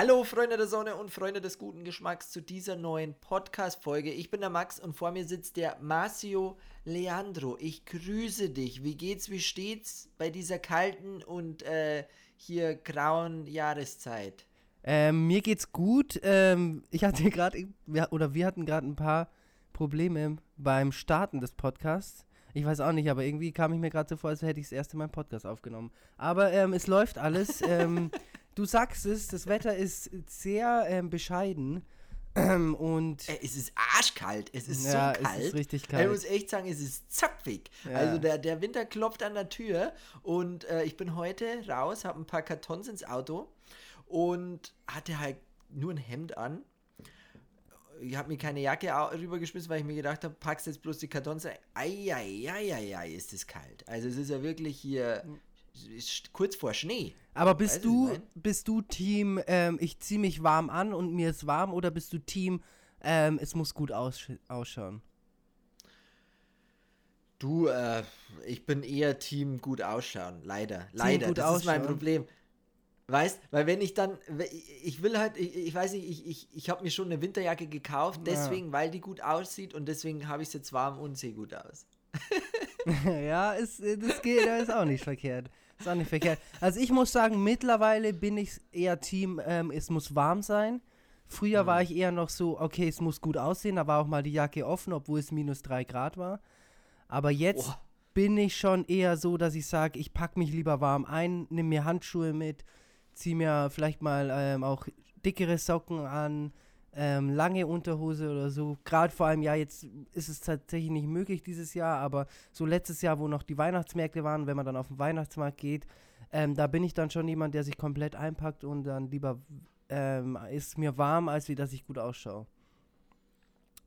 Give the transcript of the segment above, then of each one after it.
Hallo Freunde der Sonne und Freunde des guten Geschmacks zu dieser neuen Podcast-Folge. Ich bin der Max und vor mir sitzt der Marcio Leandro. Ich grüße dich. Wie geht's, wie steht's bei dieser kalten und äh, hier grauen Jahreszeit? Ähm, mir geht's gut. Ähm, ich hatte gerade, oder wir hatten gerade ein paar Probleme beim Starten des Podcasts. Ich weiß auch nicht, aber irgendwie kam ich mir gerade so vor, als hätte ich das erste Mal einen Podcast aufgenommen. Aber ähm, es läuft alles. ähm, du sagst es, das Wetter ist sehr ähm, bescheiden. Ähm, und äh, es ist arschkalt. Es ist ja, so kalt. Es ist richtig kalt. Ich muss echt sagen, es ist zapfig. Ja. Also der, der Winter klopft an der Tür und äh, ich bin heute raus, habe ein paar Kartons ins Auto und hatte halt nur ein Hemd an ich habe mir keine Jacke rübergeschmissen, weil ich mir gedacht habe, packst jetzt bloß die Kartons ein. Eieieiei, ist es kalt. Also es ist ja wirklich hier kurz vor Schnee. Aber bist du, bist du Team, ähm, ich ziehe mich warm an und mir ist warm oder bist du Team, ähm, es muss gut aussch ausschauen? Du, äh, ich bin eher Team gut ausschauen, leider. Team leider, das ausschauen. ist mein Problem. Weißt, weil wenn ich dann, ich will halt, ich, ich weiß nicht, ich, ich, ich habe mir schon eine Winterjacke gekauft, deswegen, ja. weil die gut aussieht und deswegen habe ich sie jetzt warm und sehe gut aus. ja, ist, das geht, das ist auch nicht verkehrt. Ist auch nicht verkehrt. Also ich muss sagen, mittlerweile bin ich eher Team, ähm, es muss warm sein. Früher mhm. war ich eher noch so, okay, es muss gut aussehen, da war auch mal die Jacke offen, obwohl es minus drei Grad war. Aber jetzt oh. bin ich schon eher so, dass ich sage, ich packe mich lieber warm ein, nehme mir Handschuhe mit, ziehe mir vielleicht mal ähm, auch dickere Socken an, ähm, lange Unterhose oder so. Gerade vor allem, ja, jetzt ist es tatsächlich nicht möglich dieses Jahr, aber so letztes Jahr, wo noch die Weihnachtsmärkte waren, wenn man dann auf den Weihnachtsmarkt geht, ähm, da bin ich dann schon jemand, der sich komplett einpackt und dann lieber ähm, ist mir warm, als wie dass ich gut ausschaue.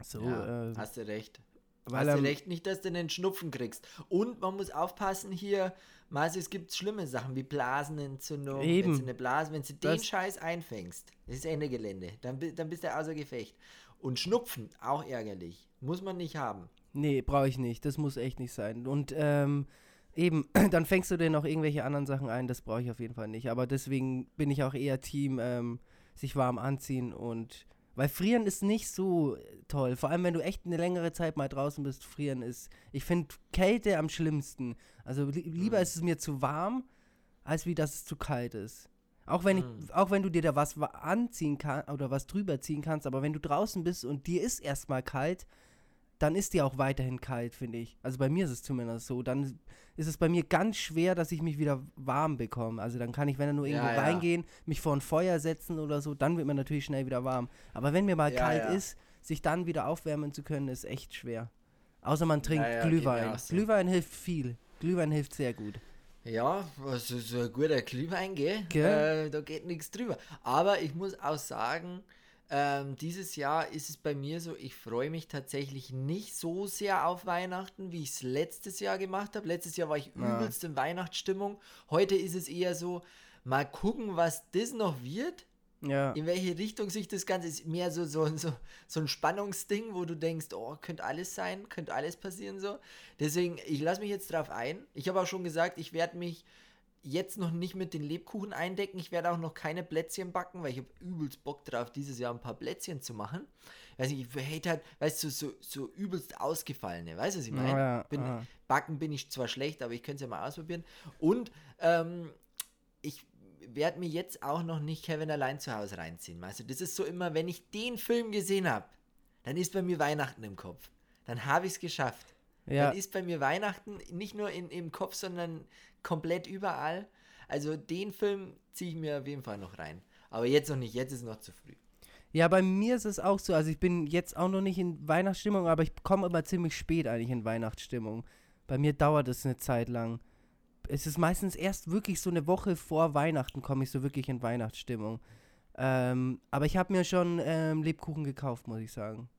So, ja, äh, hast du recht. Weil Hast du recht, nicht, dass du einen Schnupfen kriegst. Und man muss aufpassen hier, Masi, es gibt schlimme Sachen wie Blasenentzündung. Eben. Wenn du eine Blase, wenn du den Scheiß einfängst, das ist Ende Gelände. Dann, dann bist du außer Gefecht. Und Schnupfen, auch ärgerlich. Muss man nicht haben. Nee, brauche ich nicht. Das muss echt nicht sein. Und ähm, eben, dann fängst du dir noch irgendwelche anderen Sachen ein. Das brauche ich auf jeden Fall nicht. Aber deswegen bin ich auch eher Team, ähm, sich warm anziehen und weil frieren ist nicht so toll. Vor allem, wenn du echt eine längere Zeit mal draußen bist, frieren ist. Ich finde Kälte am schlimmsten. Also li lieber mhm. ist es mir zu warm, als wie dass es zu kalt ist. Auch wenn, ich, mhm. auch wenn du dir da was anziehen kannst oder was drüber ziehen kannst, aber wenn du draußen bist und dir ist erstmal kalt, dann ist die auch weiterhin kalt, finde ich. Also bei mir ist es zumindest so. Dann ist es bei mir ganz schwer, dass ich mich wieder warm bekomme. Also dann kann ich, wenn er nur irgendwo ja, ja. reingehen, mich vor ein Feuer setzen oder so, dann wird mir natürlich schnell wieder warm. Aber wenn mir mal ja, kalt ist, sich dann wieder aufwärmen zu können, ist echt schwer. Außer man trinkt Glühwein. Glühwein hilft viel. Glühwein hilft sehr gut. Ja, also so ein guter Glühwein, gell? Äh, da geht nichts drüber. Aber ich muss auch sagen, ähm, dieses Jahr ist es bei mir so, ich freue mich tatsächlich nicht so sehr auf Weihnachten, wie ich es letztes Jahr gemacht habe. Letztes Jahr war ich ja. übelst in Weihnachtsstimmung. Heute ist es eher so, mal gucken, was das noch wird. Ja. In welche Richtung sich das Ganze ist. Mehr so, so, so, so ein Spannungsding, wo du denkst, oh, könnte alles sein, könnte alles passieren so. Deswegen, ich lasse mich jetzt drauf ein. Ich habe auch schon gesagt, ich werde mich jetzt noch nicht mit den Lebkuchen eindecken. Ich werde auch noch keine Plätzchen backen, weil ich habe übelst Bock drauf, dieses Jahr ein paar Plätzchen zu machen. Weiß nicht, ich hate halt, weißt du, so, so übelst ausgefallene, weißt du, was ich meine? Ja, bin, backen bin ich zwar schlecht, aber ich könnte es ja mal ausprobieren. Und ähm, ich werde mir jetzt auch noch nicht Kevin allein zu Hause reinziehen. Weißt du, das ist so immer, wenn ich den Film gesehen habe, dann ist bei mir Weihnachten im Kopf. Dann habe ich es geschafft. Ja. Dann ist bei mir Weihnachten nicht nur in, im Kopf, sondern komplett überall. Also den Film ziehe ich mir auf jeden Fall noch rein. Aber jetzt noch nicht, jetzt ist es noch zu früh. Ja, bei mir ist es auch so. Also ich bin jetzt auch noch nicht in Weihnachtsstimmung, aber ich komme immer ziemlich spät eigentlich in Weihnachtsstimmung. Bei mir dauert es eine Zeit lang. Es ist meistens erst wirklich so eine Woche vor Weihnachten komme ich so wirklich in Weihnachtsstimmung. Ähm, aber ich habe mir schon ähm, Lebkuchen gekauft, muss ich sagen.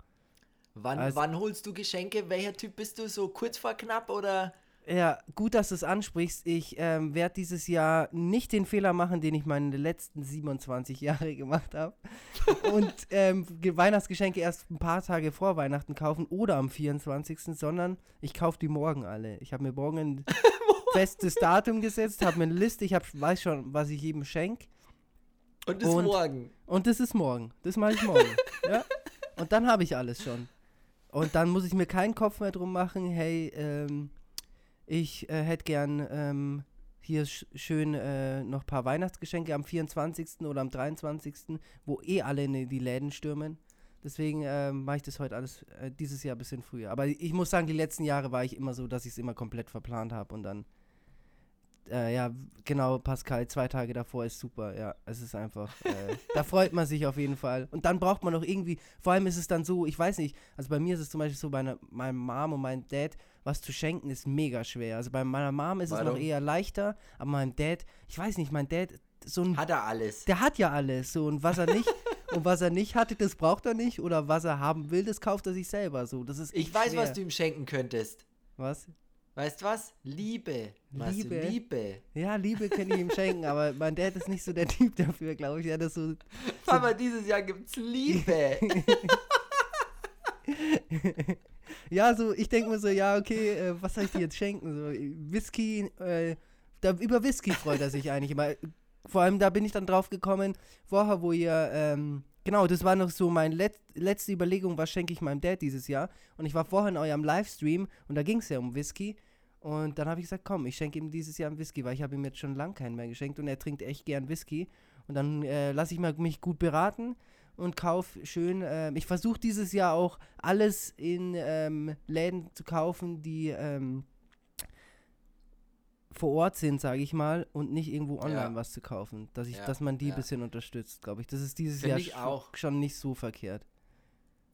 Wann, also, wann holst du Geschenke? Welcher Typ bist du? So kurz vor knapp oder? Ja, gut, dass du es ansprichst. Ich ähm, werde dieses Jahr nicht den Fehler machen, den ich meine letzten 27 Jahre gemacht habe. und ähm, Weihnachtsgeschenke erst ein paar Tage vor Weihnachten kaufen oder am 24., sondern ich kaufe die morgen alle. Ich habe mir morgen ein festes Datum gesetzt, habe mir eine Liste, ich hab, weiß schon, was ich jedem schenke. Und das ist morgen. Und das ist morgen. Das mache ich morgen. ja? Und dann habe ich alles schon. Und dann muss ich mir keinen Kopf mehr drum machen, hey, ähm, ich äh, hätte gern ähm, hier sch schön äh, noch ein paar Weihnachtsgeschenke am 24. oder am 23., wo eh alle in die Läden stürmen. Deswegen äh, mache ich das heute alles äh, dieses Jahr ein bisschen früher. Aber ich muss sagen, die letzten Jahre war ich immer so, dass ich es immer komplett verplant habe und dann äh, ja, genau, Pascal, zwei Tage davor ist super, ja. Es ist einfach, äh, da freut man sich auf jeden Fall. Und dann braucht man noch irgendwie, vor allem ist es dann so, ich weiß nicht, also bei mir ist es zum Beispiel so, bei ne, meiner Mom und meinem Dad, was zu schenken ist mega schwer. Also bei meiner Mom ist Warum? es noch eher leichter, aber meinem Dad, ich weiß nicht, mein Dad, so ein. Hat er alles? Der hat ja alles, so und was er nicht. und was er nicht hatte, das braucht er nicht. Oder was er haben will, das kauft er sich selber. So, das ist ich weiß, schwer. was du ihm schenken könntest. Was? Weißt du was? Liebe. Liebe. Du, Liebe. Ja, Liebe kann ich ihm schenken, aber mein Dad ist nicht so der Typ dafür, glaube ich. Ja, das so, so Papa, dieses Jahr gibt's Liebe. ja, so, ich denke mir so, ja, okay, äh, was soll ich dir jetzt schenken? So, Whisky, äh, da, über Whisky freut er sich eigentlich immer. Vor allem, da bin ich dann drauf gekommen, vorher, wo ihr, ähm, Genau, das war noch so meine Let letzte Überlegung, was schenke ich meinem Dad dieses Jahr. Und ich war vorhin in eurem Livestream und da ging es ja um Whisky. Und dann habe ich gesagt, komm, ich schenke ihm dieses Jahr einen Whisky, weil ich habe ihm jetzt schon lange keinen mehr geschenkt und er trinkt echt gern Whisky. Und dann äh, lasse ich mal mich gut beraten und kaufe schön. Äh, ich versuche dieses Jahr auch alles in ähm, Läden zu kaufen, die ähm, vor Ort sind, sage ich mal, und nicht irgendwo online ja. was zu kaufen. Dass, ich, ja, dass man die ein bisschen unterstützt, glaube ich. Das ist dieses Find Jahr auch. schon nicht so verkehrt.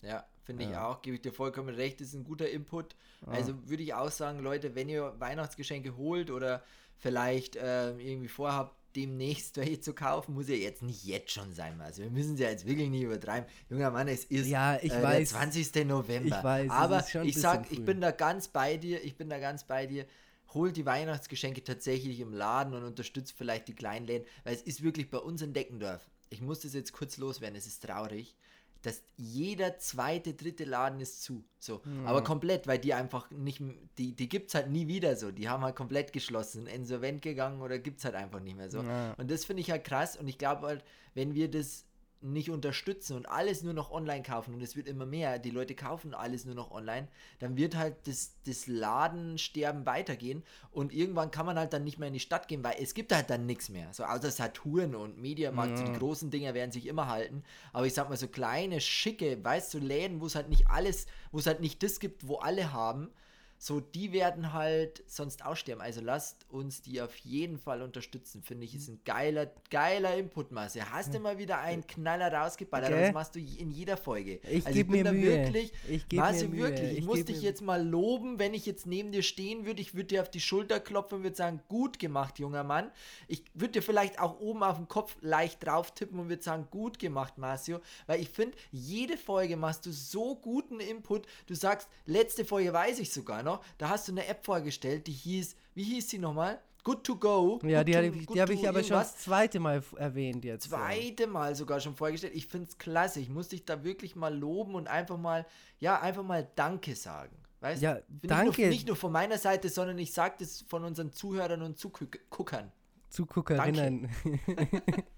Ja, finde ich auch. Gebe ich dir vollkommen recht. Das ist ein guter Input. Also würde ich auch sagen, Leute, wenn ihr Weihnachtsgeschenke holt oder vielleicht äh, irgendwie vorhabt, demnächst welche zu kaufen, muss ja jetzt nicht jetzt schon sein. Also wir müssen es ja jetzt wirklich nicht übertreiben. Junger Mann, es ist ja, äh, der 20. November. Ich weiß, Aber ich sag, ich bin da ganz bei dir, ich bin da ganz bei dir holt die Weihnachtsgeschenke tatsächlich im Laden und unterstützt vielleicht die Kleinläden, weil es ist wirklich bei uns in Deckendorf. Ich muss das jetzt kurz loswerden, es ist traurig, dass jeder zweite, dritte Laden ist zu. So. Mhm. Aber komplett, weil die einfach nicht, die, die gibt es halt nie wieder so. Die haben halt komplett geschlossen, insolvent gegangen oder gibt es halt einfach nicht mehr so. Ja. Und das finde ich halt krass und ich glaube halt, wenn wir das nicht unterstützen und alles nur noch online kaufen und es wird immer mehr, die Leute kaufen alles nur noch online, dann wird halt das, das Ladensterben weitergehen und irgendwann kann man halt dann nicht mehr in die Stadt gehen, weil es gibt halt dann nichts mehr. So außer Saturn und Mediamarkt, ja. so die großen Dinger werden sich immer halten, aber ich sag mal so kleine, schicke, weißt du, Läden, wo es halt nicht alles, wo es halt nicht das gibt, wo alle haben, so, die werden halt sonst aussterben. Also lasst uns die auf jeden Fall unterstützen. Finde ich, ist ein geiler, geiler Inputmasse. Hast du mal wieder einen Knaller rausgeballert, okay. das machst du in jeder Folge. Ich also gebe mir da Mühe. wirklich, ich Marce, wirklich, ich, ich muss dich jetzt mal loben, wenn ich jetzt neben dir stehen würde, ich würde dir auf die Schulter klopfen und würde sagen, gut gemacht, junger Mann. Ich würde dir vielleicht auch oben auf den Kopf leicht drauf tippen und würde sagen, gut gemacht, Marcio, weil ich finde, jede Folge machst du so guten Input. Du sagst, letzte Folge weiß ich sogar noch, noch, da hast du eine App vorgestellt, die hieß, wie hieß sie nochmal? Good to go. Ja, die, die, die habe ich aber schon das zweite Mal erwähnt jetzt. Zweite Mal sogar schon vorgestellt. Ich finde es klasse. Ich muss dich da wirklich mal loben und einfach mal, ja, einfach mal Danke sagen. Weißt ja, danke. Nicht nur, nicht nur, von meiner Seite, sondern ich sage das von unseren Zuhörern und Zuguckern. Zuguckerinnen.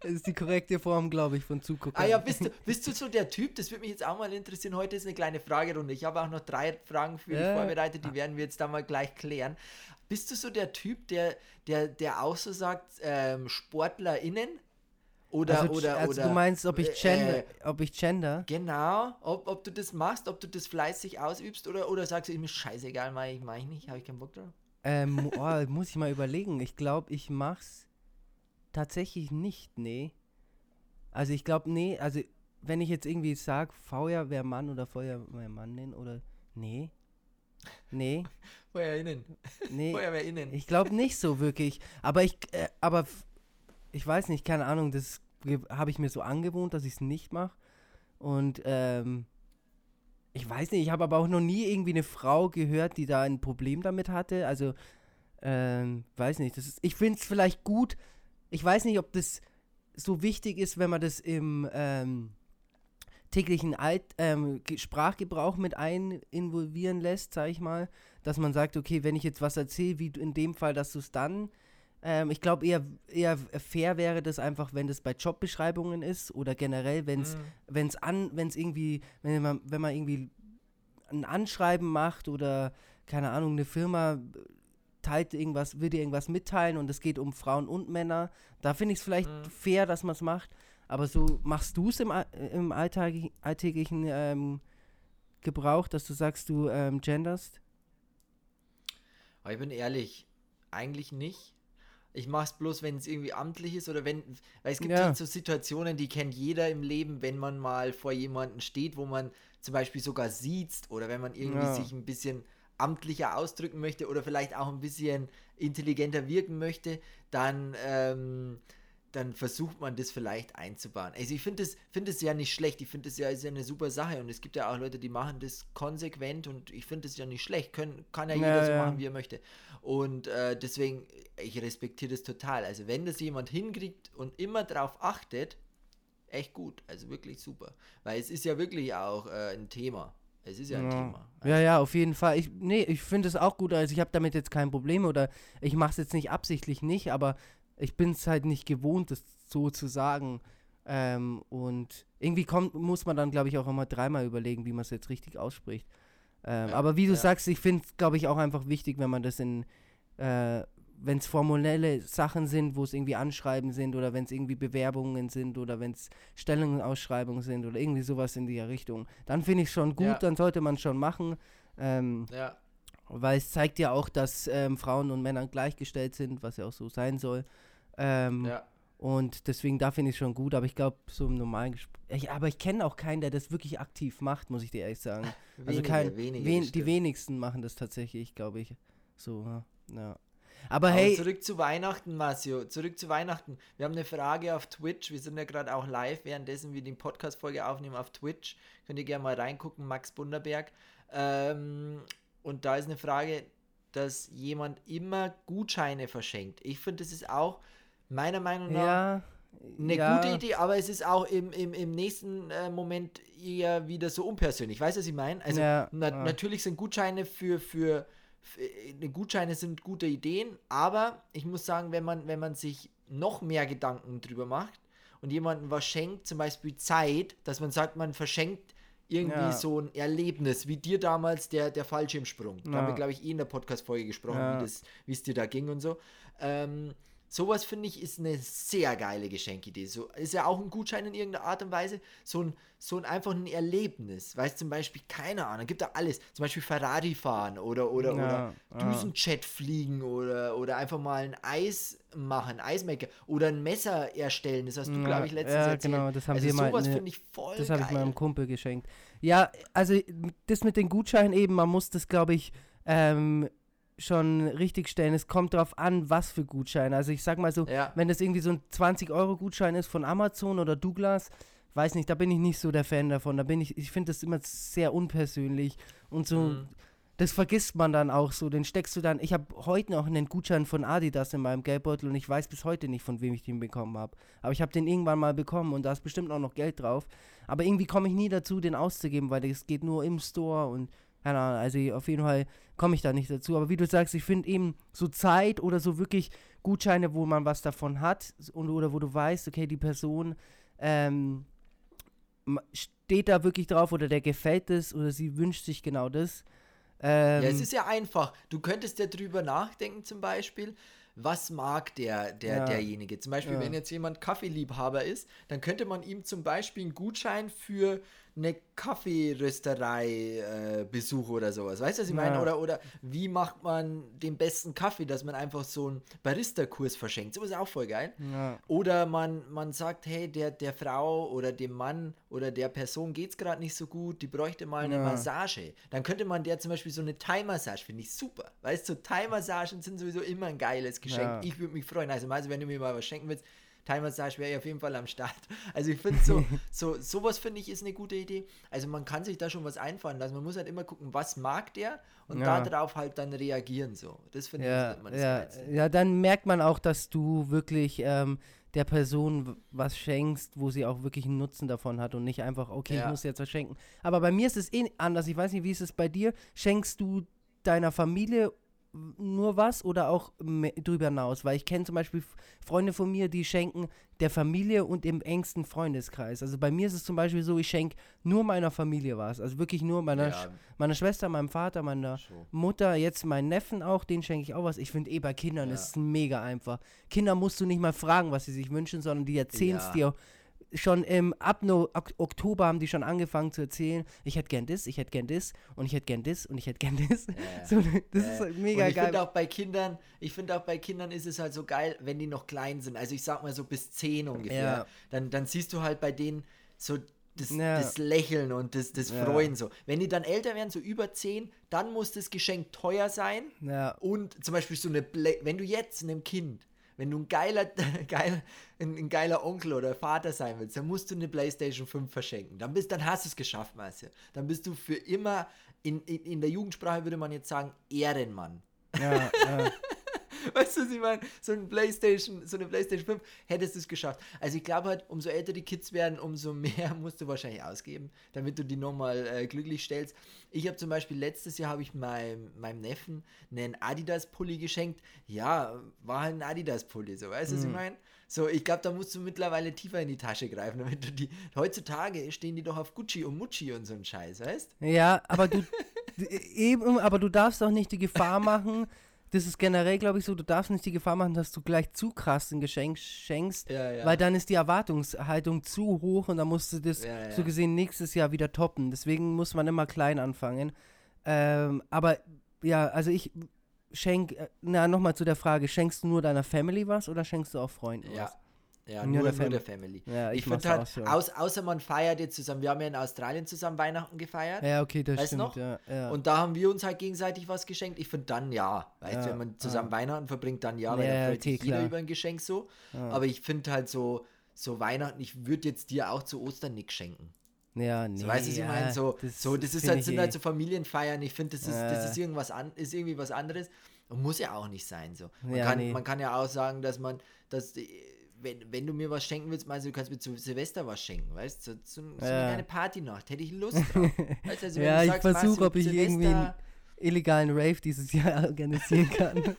Das ist die korrekte Form, glaube ich, von Zugucken. Ah ja, bist du, bist du so der Typ? Das würde mich jetzt auch mal interessieren. Heute ist eine kleine Fragerunde. Ich habe auch noch drei Fragen für dich vorbereitet, die werden wir jetzt da mal gleich klären. Bist du so der Typ, der, der, der auch so sagt, ähm, SportlerInnen? Oder, also, oder, also oder, du meinst, ob ich gender, äh, ob ich gender? Genau, ob, ob du das machst, ob du das fleißig ausübst oder, oder sagst du, mir scheißegal, mach ich, mach ich nicht, habe ich keinen Bock drauf. Ähm, oh, muss ich mal überlegen. Ich glaube, ich mach's Tatsächlich nicht, nee. Also ich glaube, nee, also wenn ich jetzt irgendwie sage, Feuerwehrmann oder Feuerwehrmannin oder nee. Nee. Feuerinnen. Nee. Feuerwehrinnen. Ich glaube nicht so wirklich. Aber ich, äh, aber ich weiß nicht, keine Ahnung, das habe ich mir so angewohnt, dass ich es nicht mache. Und ähm, ich weiß nicht, ich habe aber auch noch nie irgendwie eine Frau gehört, die da ein Problem damit hatte. Also, ähm, weiß nicht. Das ist, ich finde es vielleicht gut, ich weiß nicht, ob das so wichtig ist, wenn man das im ähm, täglichen Alt, ähm, Sprachgebrauch mit ein involvieren lässt, sag ich mal, dass man sagt, okay, wenn ich jetzt was erzähle, wie in dem Fall, dass du es dann Ähm, ich glaube, eher, eher fair wäre das einfach, wenn das bei Jobbeschreibungen ist oder generell, wenn es mhm. an, wenn es irgendwie, wenn man, wenn man irgendwie ein Anschreiben macht oder keine Ahnung, eine Firma teilt irgendwas, will dir irgendwas mitteilen und es geht um Frauen und Männer. Da finde ich es vielleicht mhm. fair, dass man es macht. Aber so machst du es im, im Alltag, alltäglichen ähm, Gebrauch, dass du sagst, du ähm, genderst? Aber ich bin ehrlich, eigentlich nicht. Ich mache es bloß, wenn es irgendwie amtlich ist oder wenn, weil es gibt ja. so Situationen, die kennt jeder im Leben, wenn man mal vor jemanden steht, wo man zum Beispiel sogar sieht oder wenn man irgendwie ja. sich ein bisschen amtlicher ausdrücken möchte oder vielleicht auch ein bisschen intelligenter wirken möchte, dann, ähm, dann versucht man das vielleicht einzubauen. Also ich finde es find ja nicht schlecht, ich finde es ja, ist ja eine super Sache und es gibt ja auch Leute, die machen das konsequent und ich finde es ja nicht schlecht, Können, kann ja jeder ja, so machen, wie er möchte. Und äh, deswegen, ich respektiere das total. Also wenn das jemand hinkriegt und immer darauf achtet, echt gut, also wirklich super. Weil es ist ja wirklich auch äh, ein Thema. Es ist ja ein ja. Thema. Also ja, ja, auf jeden Fall. Ich, nee, ich finde es auch gut. Also ich habe damit jetzt kein Problem oder ich mache es jetzt nicht absichtlich nicht, aber ich bin es halt nicht gewohnt, das so zu sagen. Ähm, und irgendwie kommt, muss man dann, glaube ich, auch immer dreimal überlegen, wie man es jetzt richtig ausspricht. Ähm, ja, aber wie du ja. sagst, ich finde es, glaube ich, auch einfach wichtig, wenn man das in, äh, wenn es formelle Sachen sind, wo es irgendwie Anschreiben sind oder wenn es irgendwie Bewerbungen sind oder wenn es Stellenausschreibungen sind oder irgendwie sowas in die Richtung, dann finde ich schon gut, ja. dann sollte man schon machen. Ähm, ja. Weil es zeigt ja auch, dass ähm, Frauen und Männer gleichgestellt sind, was ja auch so sein soll. Ähm, ja. Und deswegen, da finde ich schon gut, aber ich glaube, so im normalen Gespräch. Aber ich kenne auch keinen, der das wirklich aktiv macht, muss ich dir ehrlich sagen. wenige, also kein, wenige, wen, die wenigsten machen das tatsächlich, glaube ich. So, ja. Aber, Aber hey. Zurück zu Weihnachten, Marcio. Zurück zu Weihnachten. Wir haben eine Frage auf Twitch. Wir sind ja gerade auch live, währenddessen wir die Podcast-Folge aufnehmen auf Twitch. Könnt ihr gerne mal reingucken, Max Bunderberg. Ähm, und da ist eine Frage, dass jemand immer Gutscheine verschenkt. Ich finde, das ist auch meiner Meinung nach ja, eine ja. gute Idee, aber es ist auch im, im, im nächsten äh, Moment eher wieder so unpersönlich. Weißt du, was ich meine? Also ja, na, natürlich sind Gutscheine für, für Gutscheine sind gute Ideen, aber ich muss sagen, wenn man, wenn man sich noch mehr Gedanken drüber macht und jemandem was schenkt, zum Beispiel Zeit, dass man sagt, man verschenkt irgendwie ja. so ein Erlebnis, wie dir damals der, der Fallschirmsprung. Da haben wir, glaube ich, eh in der Podcast-Folge gesprochen, ja. wie es dir da ging und so. Ähm, Sowas finde ich ist eine sehr geile Geschenkidee. So ist ja auch ein Gutschein in irgendeiner Art und Weise. So ein, so ein einfach ein Erlebnis. Weißt zum Beispiel, keine Ahnung, gibt da alles. Zum Beispiel Ferrari fahren oder, oder, ja, oder Düsenjet fliegen oder, oder einfach mal ein Eis machen, Eismaker oder ein Messer erstellen. Das hast du, ja, glaube ich, letztens ja, erzählt. genau, das haben also wir mal. Sowas finde ich voll Das habe ich meinem Kumpel geschenkt. Ja, also das mit den Gutscheinen eben, man muss das, glaube ich, ähm, schon richtig stellen. Es kommt darauf an, was für Gutscheine. Also ich sag mal so, ja. wenn das irgendwie so ein 20-Euro-Gutschein ist von Amazon oder Douglas, weiß nicht, da bin ich nicht so der Fan davon. Da bin ich, ich finde das immer sehr unpersönlich und so. Mhm. Das vergisst man dann auch so. Den steckst du dann. Ich habe heute noch einen Gutschein von Adidas in meinem Geldbeutel und ich weiß bis heute nicht, von wem ich den bekommen habe. Aber ich habe den irgendwann mal bekommen und da ist bestimmt auch noch Geld drauf. Aber irgendwie komme ich nie dazu, den auszugeben, weil es geht nur im Store und keine Ahnung, also auf jeden Fall komme ich da nicht dazu. Aber wie du sagst, ich finde eben so Zeit oder so wirklich Gutscheine, wo man was davon hat und, oder wo du weißt, okay, die Person ähm, steht da wirklich drauf oder der gefällt es oder sie wünscht sich genau das. Ähm, ja, es ist ja einfach. Du könntest ja drüber nachdenken, zum Beispiel, was mag der, der ja. derjenige. Zum Beispiel, ja. wenn jetzt jemand Kaffeeliebhaber ist, dann könnte man ihm zum Beispiel einen Gutschein für eine Kaffeerösterei-Besuch äh, oder sowas. Weißt du, was ich ja. meine? Oder, oder wie macht man den besten Kaffee, dass man einfach so einen Barista-Kurs verschenkt? So ist auch voll geil. Ja. Oder man, man sagt, hey, der, der Frau oder dem Mann oder der Person geht es gerade nicht so gut, die bräuchte mal eine ja. Massage. Dann könnte man der zum Beispiel so eine Thai-Massage, finde ich super. Weißt du, so Thai-Massagen sind sowieso immer ein geiles Geschenk. Ich würde mich freuen. Also, also, wenn du mir mal was schenken willst, Thai-Massage wäre ja auf jeden Fall am Start. Also ich finde so, so, sowas finde ich ist eine gute Idee. Also man kann sich da schon was einfallen lassen. Man muss halt immer gucken, was mag der und ja. darauf halt dann reagieren so. Das finde ja, ich man ja, ja, dann merkt man auch, dass du wirklich ähm, der Person was schenkst, wo sie auch wirklich einen Nutzen davon hat und nicht einfach, okay, ja. ich muss jetzt was schenken. Aber bei mir ist es eh anders. Ich weiß nicht, wie ist es bei dir? Schenkst du deiner Familie nur was oder auch drüber hinaus? Weil ich kenne zum Beispiel Freunde von mir, die schenken der Familie und im engsten Freundeskreis. Also bei mir ist es zum Beispiel so, ich schenke nur meiner Familie was. Also wirklich nur meiner, ja. Sch meiner Schwester, meinem Vater, meiner so. Mutter, jetzt meinen Neffen auch, den schenke ich auch was. Ich finde eh bei Kindern ja. ist es mega einfach. Kinder musst du nicht mal fragen, was sie sich wünschen, sondern die erzählen es ja. dir schon im ab no, Oktober haben die schon angefangen zu erzählen, ich hätte gern das, ich hätte gern das und ich hätte gern das und ich hätte gern das. Ja. So, das ja. ist halt mega und ich geil. Ich finde auch bei Kindern, ich finde auch bei Kindern ist es halt so geil, wenn die noch klein sind. Also ich sag mal so bis 10 ungefähr. Ja. Dann, dann siehst du halt bei denen so das, das, Lächeln und das, das Freuen so. Wenn die dann älter werden, so über 10, dann muss das Geschenk teuer sein. Und zum Beispiel so eine, Bla wenn du jetzt einem Kind wenn du ein geiler, geil, ein, ein, geiler Onkel oder Vater sein willst, dann musst du eine PlayStation 5 verschenken. Dann, bist, dann hast du es geschafft, Marcel. Dann bist du für immer, in, in, in der Jugendsprache würde man jetzt sagen, Ehrenmann. Ja, ja. Weißt du, was ich meine? So, ein Playstation, so eine Playstation 5 hättest du es geschafft. Also ich glaube halt, umso älter die Kids werden, umso mehr musst du wahrscheinlich ausgeben, damit du die nochmal äh, glücklich stellst. Ich habe zum Beispiel letztes Jahr habe ich meinem, meinem Neffen einen Adidas-Pulli geschenkt. Ja, war halt ein Adidas-Pulli, so weißt du, mhm. was ich mhm. meine? So, ich glaube, da musst du mittlerweile tiefer in die Tasche greifen, damit du die. Heutzutage stehen die doch auf Gucci und Mucci und so ein Scheiß, weißt? Ja, aber du eben, aber du darfst doch nicht die Gefahr machen, das ist generell, glaube ich, so, du darfst nicht die Gefahr machen, dass du gleich zu krass ein Geschenk schenkst, ja, ja. weil dann ist die Erwartungshaltung zu hoch und dann musst du das ja, so gesehen nächstes Jahr wieder toppen. Deswegen muss man immer klein anfangen. Ähm, aber ja, also ich schenk, äh, na, nochmal zu der Frage, schenkst du nur deiner Family was oder schenkst du auch Freunden was? Ja, nur, nur, der, der Family. Ja, ich, ich finde halt, so. aus, außer man feiert jetzt zusammen, wir haben ja in Australien zusammen Weihnachten gefeiert. Ja, okay, das weißt stimmt. Noch? Ja, ja. Und da haben wir uns halt gegenseitig was geschenkt. Ich finde dann ja. Weißt ja, wenn man zusammen Weihnachten verbringt, dann ja, weil ja, da freut sich jeder über ein Geschenk so. Aber ich finde halt so, so Weihnachten, ich würde jetzt dir auch zu Ostern nichts schenken. Ja, nee. So, weißt du, ich meine, so, das, so, das ist halt, sind halt eh so Familienfeiern. Ich finde, das ist, das ist irgendwas an, ist irgendwie was anderes. Und muss ja auch nicht sein. So. Man, kann, nee. man kann ja auch sagen, dass man, dass wenn, wenn du mir was schenken willst, meinst du, du kannst mir zu Silvester was schenken, weißt du? So, so, so ja. eine Partynacht, hätte ich Lust drauf. weißt, also, ja, ich versuche, ob ich Silvester irgendwie einen illegalen Rave dieses Jahr organisieren kann.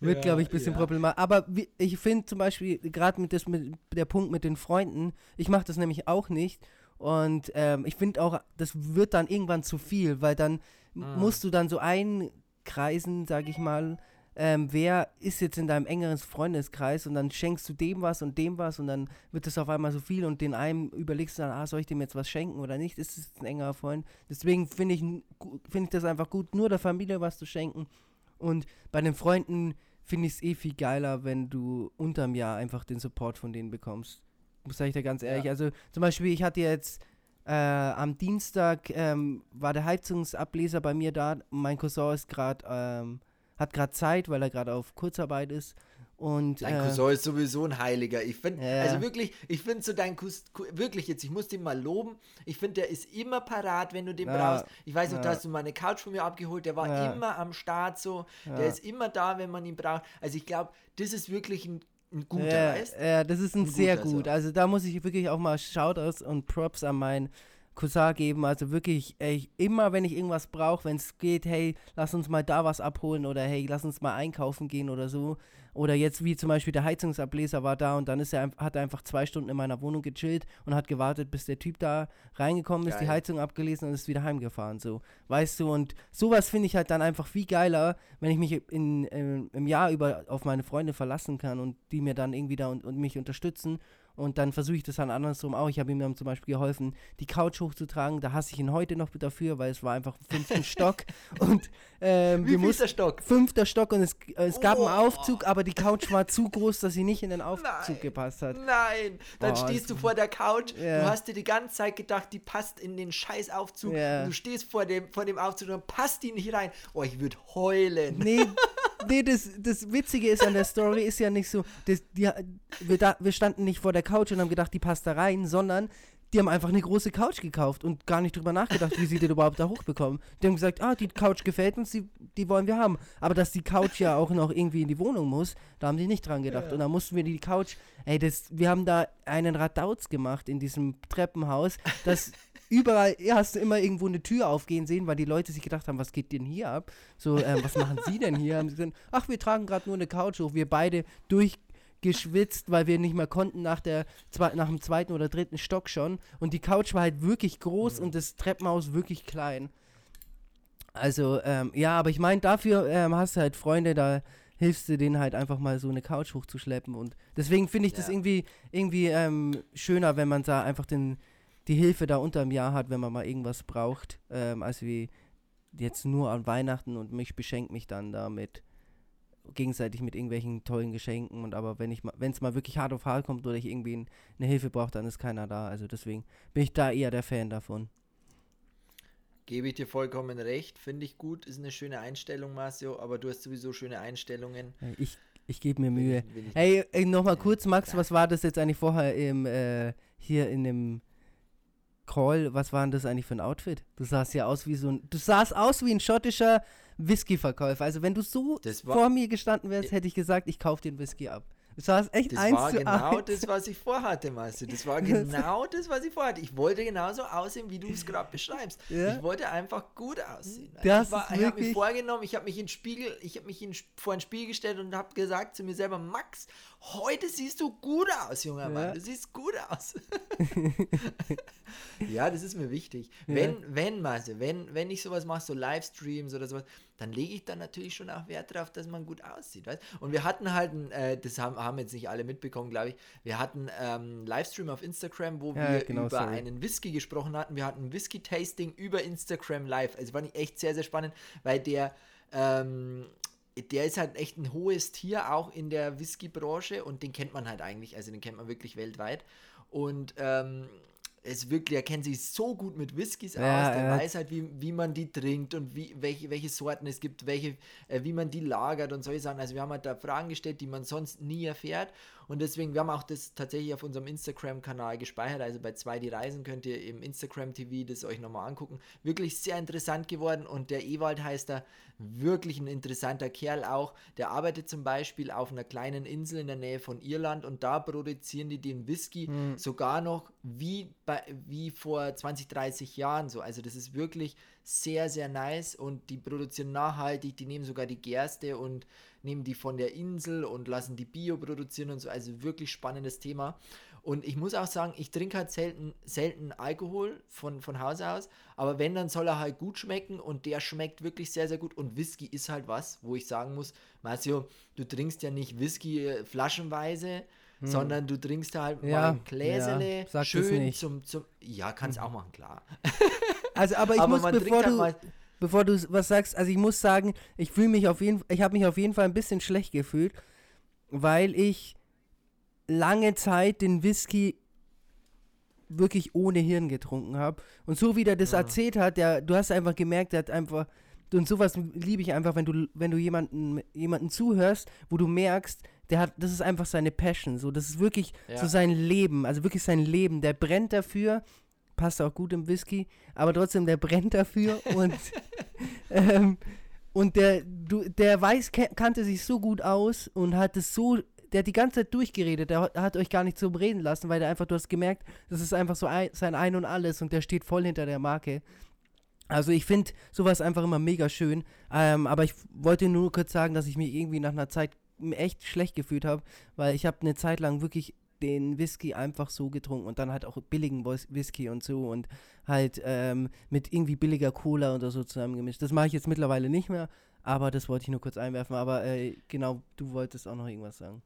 Wird, ja, glaube ich, ein bisschen ja. problematisch. Aber wie, ich finde zum Beispiel, gerade mit, mit der Punkt mit den Freunden, ich mache das nämlich auch nicht. Und ähm, ich finde auch, das wird dann irgendwann zu viel, weil dann ah. musst du dann so einkreisen, sage ich mal, ähm, wer ist jetzt in deinem engeren Freundeskreis und dann schenkst du dem was und dem was und dann wird es auf einmal so viel und den einen überlegst du dann, ah, soll ich dem jetzt was schenken oder nicht? Ist es ein engerer Freund? Deswegen finde ich, find ich das einfach gut, nur der Familie was zu schenken. Und bei den Freunden finde ich es eh viel geiler, wenn du unterm Jahr einfach den Support von denen bekommst. Muss ich dir ganz ehrlich. Ja. Also zum Beispiel, ich hatte jetzt äh, am Dienstag ähm, war der Heizungsableser bei mir da. Mein Cousin ist gerade ähm, hat gerade Zeit, weil er gerade auf Kurzarbeit ist. Und, dein äh, Cousin ist sowieso ein Heiliger. Ich finde, ja. also wirklich, ich finde so dein Cousin, wirklich jetzt, ich muss den mal loben. Ich finde, der ist immer parat, wenn du den ja. brauchst. Ich weiß noch, da hast du meine Couch von mir abgeholt, der war immer am Start so. Der ist immer da, wenn man ihn braucht. Also ich glaube, das ist wirklich ein ein guter, ja, weißt? Ja, das ist ein, ein sehr gut. So. Also da muss ich wirklich auch mal Shoutouts und Props an meinen Cousin geben. Also wirklich, ey, immer wenn ich irgendwas brauche, wenn es geht, hey, lass uns mal da was abholen oder hey, lass uns mal einkaufen gehen oder so. Oder jetzt wie zum Beispiel der Heizungsableser war da und dann ist er, hat er einfach zwei Stunden in meiner Wohnung gechillt und hat gewartet, bis der Typ da reingekommen ist, Geil. die Heizung abgelesen und ist wieder heimgefahren. So, weißt du, und sowas finde ich halt dann einfach viel geiler, wenn ich mich in, in, im Jahr über auf meine Freunde verlassen kann und die mir dann irgendwie da und, und mich unterstützen und dann versuche ich das dann andersrum auch. Ich habe ihm dann zum Beispiel geholfen, die Couch hochzutragen. Da hasse ich ihn heute noch dafür, weil es war einfach fünften Stock. Und ähm, Wie der Stock? Fünfter Stock und es, es oh. gab einen. Aufzug, aber die Couch war zu groß, dass sie nicht in den Aufzug Nein. gepasst hat. Nein, dann oh, stehst du vor der Couch. Yeah. Du hast dir die ganze Zeit gedacht, die passt in den scheiß Aufzug. Yeah. Und du stehst vor dem, vor dem Aufzug und passt die nicht rein. Oh, ich würde heulen. Nee, nee, das, das Witzige ist an der Story ist ja nicht so, das, die, wir, da, wir standen nicht vor der Couch und haben gedacht, die passt da rein, sondern die haben einfach eine große Couch gekauft und gar nicht drüber nachgedacht, wie sie den überhaupt da hochbekommen. Die haben gesagt, ah, die Couch gefällt uns, die, die wollen wir haben. Aber dass die Couch ja auch noch irgendwie in die Wohnung muss, da haben die nicht dran gedacht. Ja. Und dann mussten wir die Couch, ey, das, wir haben da einen Radauz gemacht in diesem Treppenhaus, dass überall hast du immer irgendwo eine Tür aufgehen sehen, weil die Leute sich gedacht haben, was geht denn hier ab? So, ähm, was machen sie denn hier? Haben sie gesagt, ach, wir tragen gerade nur eine Couch hoch. Wir beide durchgeschwitzt, weil wir nicht mehr konnten nach, der, nach dem zweiten oder dritten Stock schon. Und die Couch war halt wirklich groß mhm. und das Treppenhaus wirklich klein. Also, ähm, ja, aber ich meine, dafür ähm, hast du halt Freunde, da hilfst du denen halt einfach mal so eine Couch hochzuschleppen. Und deswegen finde ich ja. das irgendwie, irgendwie ähm, schöner, wenn man da einfach den, die Hilfe da unterm Jahr hat, wenn man mal irgendwas braucht, ähm, als wie jetzt nur an Weihnachten und mich beschenkt mich dann damit gegenseitig mit irgendwelchen tollen Geschenken und aber wenn ich wenn es mal wirklich hart auf hart kommt oder ich irgendwie eine Hilfe brauche, dann ist keiner da. Also deswegen bin ich da eher der Fan davon. Gebe ich dir vollkommen recht, finde ich gut, ist eine schöne Einstellung, Marcio, aber du hast sowieso schöne Einstellungen. Ich, ich gebe mir Mühe. Will will ich hey, nochmal kurz, Max, was war das jetzt eigentlich vorher im, äh, hier in dem Call? Was war denn das eigentlich für ein Outfit? Du sahst ja aus wie so ein, du sahst aus wie ein schottischer Whisky-Verkäufer. Also wenn du so vor mir gestanden wärst, hätte ich gesagt, ich kaufe den Whisky ab. Das war echt das eins war zu genau eins. das, was ich vorhatte, Meister. Das war genau das, was ich vorhatte. Ich wollte genauso aussehen, wie du es gerade beschreibst. Ja? Ich wollte einfach gut aussehen. Das ich, ich habe mich vorgenommen, ich habe mich in Spiegel, ich habe mich in, vor ein Spiegel gestellt und habe gesagt zu mir selber, Max, heute siehst du gut aus, junger ja. Mann. Du siehst gut aus. ja, das ist mir wichtig. Ja. Wenn, wenn, Meister, wenn, wenn ich sowas mache, so Livestreams oder sowas, dann lege ich dann natürlich schon auch Wert darauf, dass man gut aussieht. Weißt? Und wir hatten halt, ein, äh, das haben, haben jetzt nicht alle mitbekommen, glaube ich, wir hatten ähm, Livestream auf Instagram, wo ja, wir genau, über sorry. einen Whisky gesprochen hatten. Wir hatten ein Whisky-Tasting über Instagram Live. Also fand ich echt sehr, sehr spannend, weil der ähm, der ist halt echt ein hohes Tier, auch in der Whisky-Branche und den kennt man halt eigentlich, also den kennt man wirklich weltweit. Und ähm, ist wirklich, er kennt sich so gut mit Whiskys ja, aus, der weiß halt, wie, wie man die trinkt und wie, welche, welche Sorten es gibt, welche, äh, wie man die lagert und solche Sachen. Also wir haben halt da Fragen gestellt, die man sonst nie erfährt. Und deswegen, wir haben auch das tatsächlich auf unserem Instagram-Kanal gespeichert. Also bei zwei die Reisen könnt ihr im Instagram-TV das euch nochmal angucken. Wirklich sehr interessant geworden. Und der Ewald heißt da wirklich ein interessanter Kerl auch. Der arbeitet zum Beispiel auf einer kleinen Insel in der Nähe von Irland und da produzieren die den Whisky mhm. sogar noch wie, bei, wie vor 20, 30 Jahren so. Also das ist wirklich sehr, sehr nice und die produzieren nachhaltig. Die nehmen sogar die Gerste und nehmen die von der Insel und lassen die Bio produzieren und so. Also wirklich spannendes Thema. Und ich muss auch sagen, ich trinke halt selten, selten Alkohol von, von Haus aus. Aber wenn, dann soll er halt gut schmecken und der schmeckt wirklich sehr, sehr gut. Und Whisky ist halt was, wo ich sagen muss, Marcio, du trinkst ja nicht Whisky äh, flaschenweise, hm. sondern du trinkst halt ja, mal ein Gläsele, ja, schön zum, zum. Ja, kannst hm. auch machen, klar. Also, aber ich aber muss, bevor halt du bevor du was sagst, also ich muss sagen, ich fühle mich auf jeden ich habe mich auf jeden Fall ein bisschen schlecht gefühlt, weil ich lange Zeit den Whisky wirklich ohne Hirn getrunken habe. Und so wie der das ja. erzählt hat, der, du hast einfach gemerkt, der hat einfach, und sowas liebe ich einfach, wenn du, wenn du jemanden, jemanden zuhörst, wo du merkst, der hat, das ist einfach seine Passion, so, das ist wirklich ja. so sein Leben, also wirklich sein Leben, der brennt dafür, passt auch gut im Whisky, aber trotzdem, der brennt dafür und, ähm, und der, du, der weiß, kannte sich so gut aus und hat es so, der hat die ganze Zeit durchgeredet, der hat euch gar nicht so reden lassen, weil der einfach, du hast gemerkt, das ist einfach so ein, sein Ein und Alles und der steht voll hinter der Marke. Also ich finde sowas einfach immer mega schön, ähm, aber ich wollte nur kurz sagen, dass ich mich irgendwie nach einer Zeit echt schlecht gefühlt habe, weil ich habe eine Zeit lang wirklich den Whisky einfach so getrunken und dann halt auch billigen Whisky und so und halt ähm, mit irgendwie billiger Cola oder so zusammengemischt. Das mache ich jetzt mittlerweile nicht mehr, aber das wollte ich nur kurz einwerfen. Aber äh, genau, du wolltest auch noch irgendwas sagen.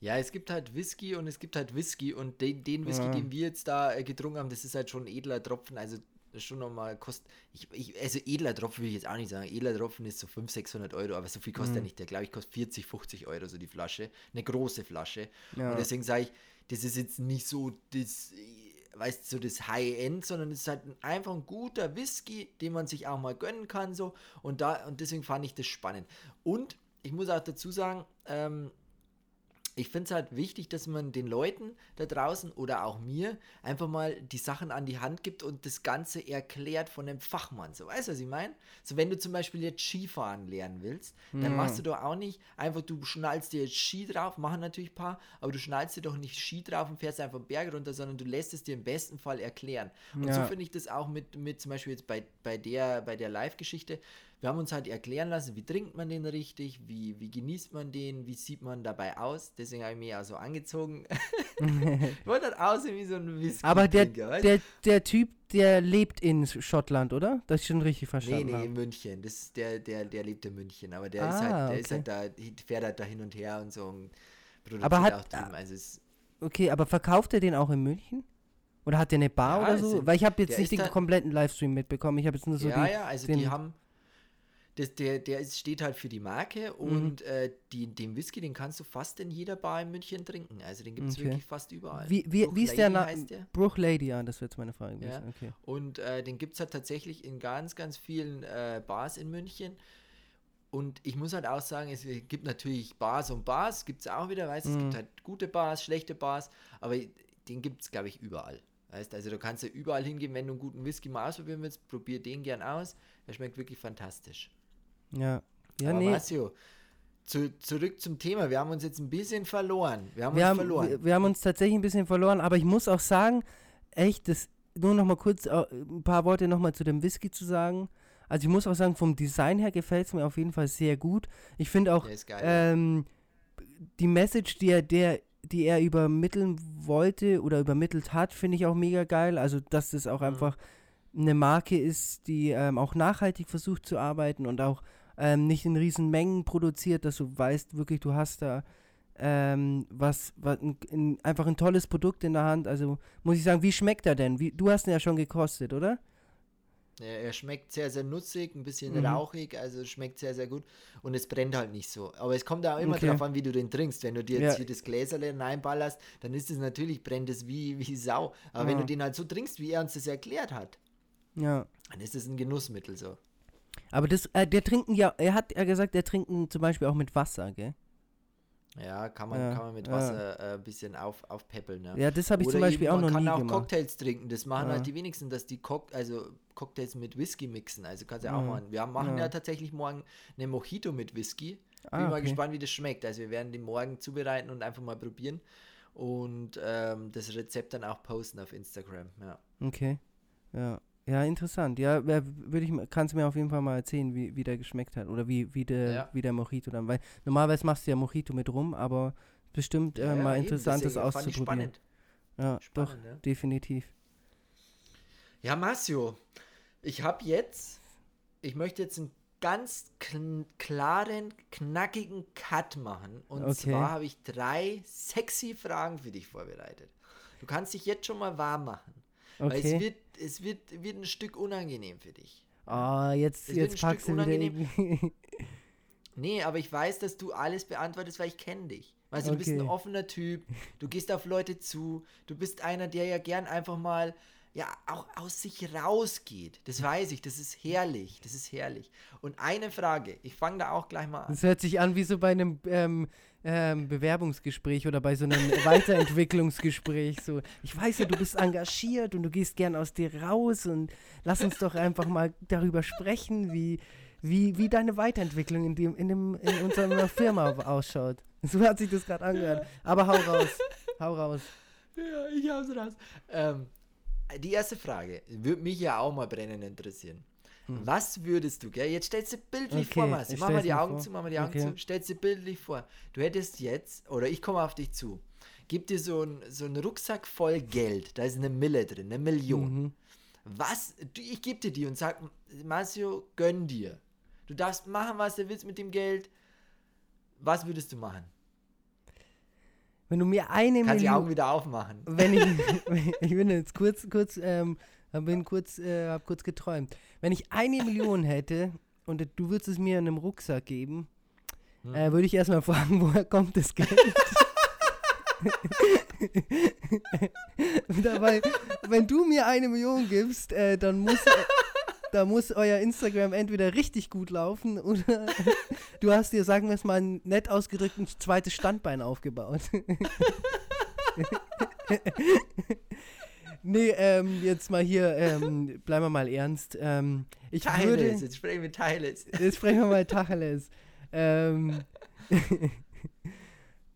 Ja, es gibt halt Whisky und es gibt halt Whisky und den, den Whisky, ja. den wir jetzt da äh, getrunken haben, das ist halt schon ein edler Tropfen. Also das schon nochmal kostet. Ich, ich, also edler Tropfen will ich jetzt auch nicht sagen. Edler Tropfen ist so 500, 600 Euro, aber so viel kostet mhm. er nicht. Der glaube ich kostet 40, 50 Euro so die Flasche. Eine große Flasche. Ja. Und deswegen sage ich, das ist jetzt nicht so das, weißt du, so das High-End, sondern es ist halt einfach ein guter Whisky, den man sich auch mal gönnen kann. so Und da und deswegen fand ich das spannend. Und ich muss auch dazu sagen, ähm, ich finde es halt wichtig, dass man den Leuten da draußen oder auch mir einfach mal die Sachen an die Hand gibt und das Ganze erklärt von einem Fachmann. So, weißt du, was ich meine? So, wenn du zum Beispiel jetzt Skifahren lernen willst, dann machst du doch auch nicht einfach, du schnallst dir jetzt Ski drauf, machen natürlich ein paar, aber du schnallst dir doch nicht Ski drauf und fährst einfach Berg runter, sondern du lässt es dir im besten Fall erklären. Und ja. so finde ich das auch mit, mit zum Beispiel jetzt bei, bei der, bei der Live-Geschichte wir haben uns halt erklären lassen, wie trinkt man den richtig, wie, wie genießt man den, wie sieht man dabei aus. Deswegen habe ich mich auch so angezogen. ich wollte halt aussehen wie so ein Whisky. Aber der, der, der Typ, der lebt in Schottland, oder? Das ist schon richtig verstanden. Nee, nee, in München. Das ist der, der, der lebt in München. Aber der, ah, ist, halt, der okay. ist halt da, fährt halt da hin und her und so. Und produziert aber hat, auch drüben. Also okay, aber verkauft er den auch in München? Oder hat der eine Bar ja, oder so? Weil ich habe jetzt nicht den kompletten Livestream mitbekommen. Ich habe jetzt nur so Ja, die, ja, also die haben das, der, der ist, steht halt für die Marke mhm. und äh, die, den Whisky, den kannst du fast in jeder Bar in München trinken. Also den gibt es okay. wirklich fast überall. Wie, wie, wie ist der Name? Bruch Lady, ja, das wird meine Frage. Ja. Okay. Und äh, den gibt es halt tatsächlich in ganz, ganz vielen äh, Bars in München. Und ich muss halt auch sagen, es gibt natürlich Bars und Bars, gibt es auch wieder, weißt du, mhm. es gibt halt gute Bars, schlechte Bars, aber den gibt es, glaube ich, überall. Weißt also du kannst ja überall hingehen, wenn du einen guten Whisky mal ausprobieren willst, probier den gern aus. Der schmeckt wirklich fantastisch. Ja. Ja, Aber nee. Marcio, zu, zurück zum Thema. Wir haben uns jetzt ein bisschen verloren. Wir haben wir uns haben, verloren. Wir, wir, haben uns tatsächlich ein bisschen verloren, aber ich muss auch sagen, echt, das, nur noch mal kurz äh, ein paar Worte noch mal zu dem Whisky zu sagen. Also ich muss auch sagen, vom Design her gefällt es mir auf jeden Fall sehr gut. Ich finde auch ähm, die Message, die er, der, die er übermitteln wollte oder übermittelt hat, finde ich auch mega geil. Also dass das auch mhm. einfach eine Marke ist, die ähm, auch nachhaltig versucht zu arbeiten und auch ähm, nicht in riesen Mengen produziert, dass du weißt, wirklich, du hast da ähm, was, was ein, ein, einfach ein tolles Produkt in der Hand. Also muss ich sagen, wie schmeckt er denn? Wie, du hast ihn ja schon gekostet, oder? Ja, er schmeckt sehr, sehr nutzig, ein bisschen mhm. rauchig, also schmeckt sehr, sehr gut und es brennt halt nicht so. Aber es kommt auch immer okay. darauf an, wie du den trinkst. Wenn du dir jetzt ja. hier das Gläserle reinballerst, dann ist es natürlich, brennt es wie, wie Sau. Aber ja. wenn du den halt so trinkst, wie er uns das erklärt hat, ja. Dann ist es ein Genussmittel so. Aber das, äh, der trinken ja, er hat ja gesagt, der trinken zum Beispiel auch mit Wasser, gell? Ja, kann man, ja, kann man mit Wasser ein äh, bisschen auf, aufpeppeln. Ja, ja das habe ich zum Beispiel auch noch nie gemacht. Man kann auch Cocktails trinken, das machen ja. halt die wenigsten, dass die Cock also Cocktails mit Whisky mixen. Also kannst du ja auch machen. Wir machen ja. tatsächlich morgen eine Mojito mit Whisky. Ah, Bin okay. mal gespannt, wie das schmeckt. Also wir werden die morgen zubereiten und einfach mal probieren und ähm, das Rezept dann auch posten auf Instagram. Ja. Okay. Ja. Ja, interessant. Ja, würde ich, kannst du mir auf jeden Fall mal erzählen, wie, wie der geschmeckt hat oder wie, wie, der, ja. wie der Mojito dann. Weil normalerweise machst du ja Mojito mit rum, aber bestimmt äh, ja, mal interessant, das auszuprobieren. Ja, spannend, doch, ja. definitiv. Ja, Marcio, ich habe jetzt, ich möchte jetzt einen ganz klaren, knackigen Cut machen. Und okay. zwar habe ich drei sexy Fragen für dich vorbereitet. Du kannst dich jetzt schon mal warm machen. Okay. Weil es wird, es wird, wird ein Stück unangenehm für dich. Ah, oh, jetzt, jetzt packst du unangenehm. nee, aber ich weiß, dass du alles beantwortest, weil ich kenne dich. Weißt du, okay. du bist ein offener Typ, du gehst auf Leute zu, du bist einer, der ja gern einfach mal ja auch aus sich rausgeht. Das weiß ich, das ist herrlich, das ist herrlich. Und eine Frage, ich fange da auch gleich mal an. Das hört sich an wie so bei einem ähm, ähm, Bewerbungsgespräch oder bei so einem Weiterentwicklungsgespräch. So, ich weiß ja, du bist engagiert und du gehst gern aus dir raus und lass uns doch einfach mal darüber sprechen, wie, wie, wie deine Weiterentwicklung in, dem, in, dem, in unserer Firma ausschaut. So hat sich das gerade angehört. Aber hau raus. Hau raus. Ja, ich hab's raus. Ähm, die erste Frage würde mich ja auch mal brennend interessieren. Hm. Was würdest du, gell? Jetzt stellst du bildlich okay, vor, Marci. Mach mal die Augen vor. zu, mach mal die Augen okay. zu. Stellst du bildlich vor. Du hättest jetzt, oder ich komme auf dich zu, gib dir so einen so Rucksack voll Geld. Da ist eine Mille drin, eine Million. Mhm. Was, du, ich gebe dir die und sag, Marcio, gönn dir. Du darfst machen, was du willst mit dem Geld. Was würdest du machen? Wenn du mir eine Million. Kannst die Augen wieder aufmachen. Wenn ich, ich bin jetzt kurz, kurz ähm, bin kurz, äh, hab kurz geträumt. Wenn ich eine Million hätte und du würdest es mir in einem Rucksack geben, hm. äh, würde ich erstmal fragen, woher kommt das Geld? Dabei, wenn du mir eine Million gibst, äh, dann muss da muss euer Instagram entweder richtig gut laufen oder du hast dir, sagen wir es mal, nett ausgedrückt, ein zweites Standbein aufgebaut. nee, ähm, jetzt mal hier, ähm, bleiben wir mal ernst. Ähm, ich Tacheles, würde, jetzt sprechen wir Tacheles. Jetzt sprechen wir mal Tacheles. ähm,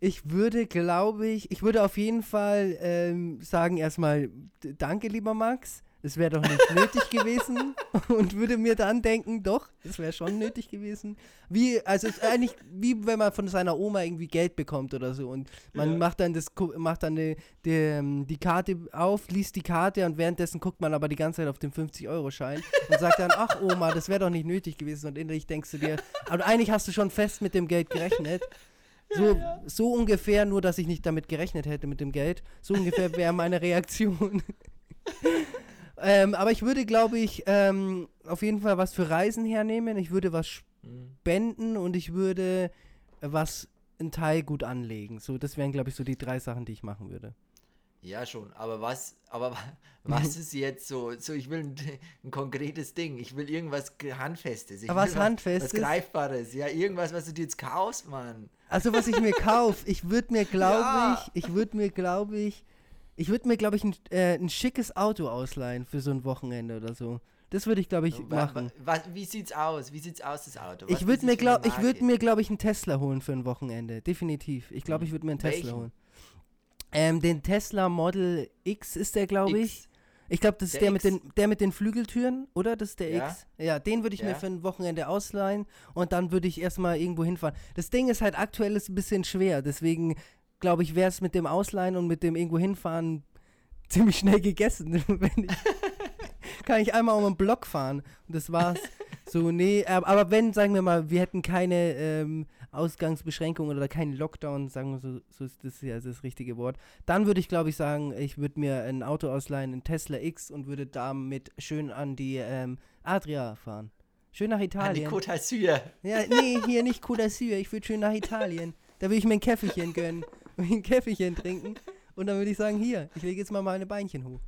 ich würde, glaube ich, ich würde auf jeden Fall ähm, sagen erstmal, danke, lieber Max. Es wäre doch nicht nötig gewesen und würde mir dann denken, doch, es wäre schon nötig gewesen. Wie, also es ist eigentlich wie wenn man von seiner Oma irgendwie Geld bekommt oder so und man ja. macht dann das macht dann die, die, ähm, die, Karte auf, liest die Karte und währenddessen guckt man aber die ganze Zeit auf den 50-Euro-Schein und sagt dann, ach Oma, das wäre doch nicht nötig gewesen und innerlich denkst du dir, aber eigentlich hast du schon fest mit dem Geld gerechnet. So, so ungefähr, nur dass ich nicht damit gerechnet hätte mit dem Geld. So ungefähr wäre meine Reaktion. Ähm, aber ich würde, glaube ich, ähm, auf jeden Fall was für Reisen hernehmen. Ich würde was spenden und ich würde was ein Teil gut anlegen. So, das wären, glaube ich, so die drei Sachen, die ich machen würde. Ja, schon. Aber was, aber was ist jetzt so? So, ich will ein, ein konkretes Ding. Ich will irgendwas Handfestes. Ich aber was Handfestes? Was Greifbares. Ja, irgendwas, was du dir jetzt kaufst, Mann. Also, was ich mir kaufe. Ich würde mir, glaube ja. ich, ich würde mir, glaube ich, ich würde mir, glaube ich, ein, äh, ein schickes Auto ausleihen für so ein Wochenende oder so. Das würde ich, glaube ich, machen. Was, wie sieht's aus? Wie sieht's aus, das Auto? Was ich würde mir, glaube ich, würde mir, glaube ich, einen Tesla holen für ein Wochenende. Definitiv. Ich glaube, ich würde mir einen Welchen? Tesla holen. Ähm, den Tesla Model X ist der, glaube ich. Ich glaube, das ist der, der mit, den, der mit den Flügeltüren, oder? Das ist der ja. X. Ja, den würde ich ja. mir für ein Wochenende ausleihen und dann würde ich erstmal irgendwo hinfahren. Das Ding ist halt aktuell ist ein bisschen schwer, deswegen glaube ich, wäre es mit dem Ausleihen und mit dem irgendwo hinfahren ziemlich schnell gegessen. ich, kann ich einmal um einen Block fahren und das war's. So, nee, aber wenn, sagen wir mal, wir hätten keine ähm, Ausgangsbeschränkungen oder keinen Lockdown, sagen wir so, so ist das ja das richtige Wort, dann würde ich, glaube ich, sagen, ich würde mir ein Auto ausleihen, ein Tesla X und würde damit schön an die ähm, Adria fahren. Schön nach Italien. An die Côte d'Azur. Ja, nee, hier nicht Côte d'Azur, ich würde schön nach Italien. Da würde ich mir ein Käfferchen gönnen ein Käffchen trinken und dann würde ich sagen, hier, ich lege jetzt mal meine Beinchen hoch.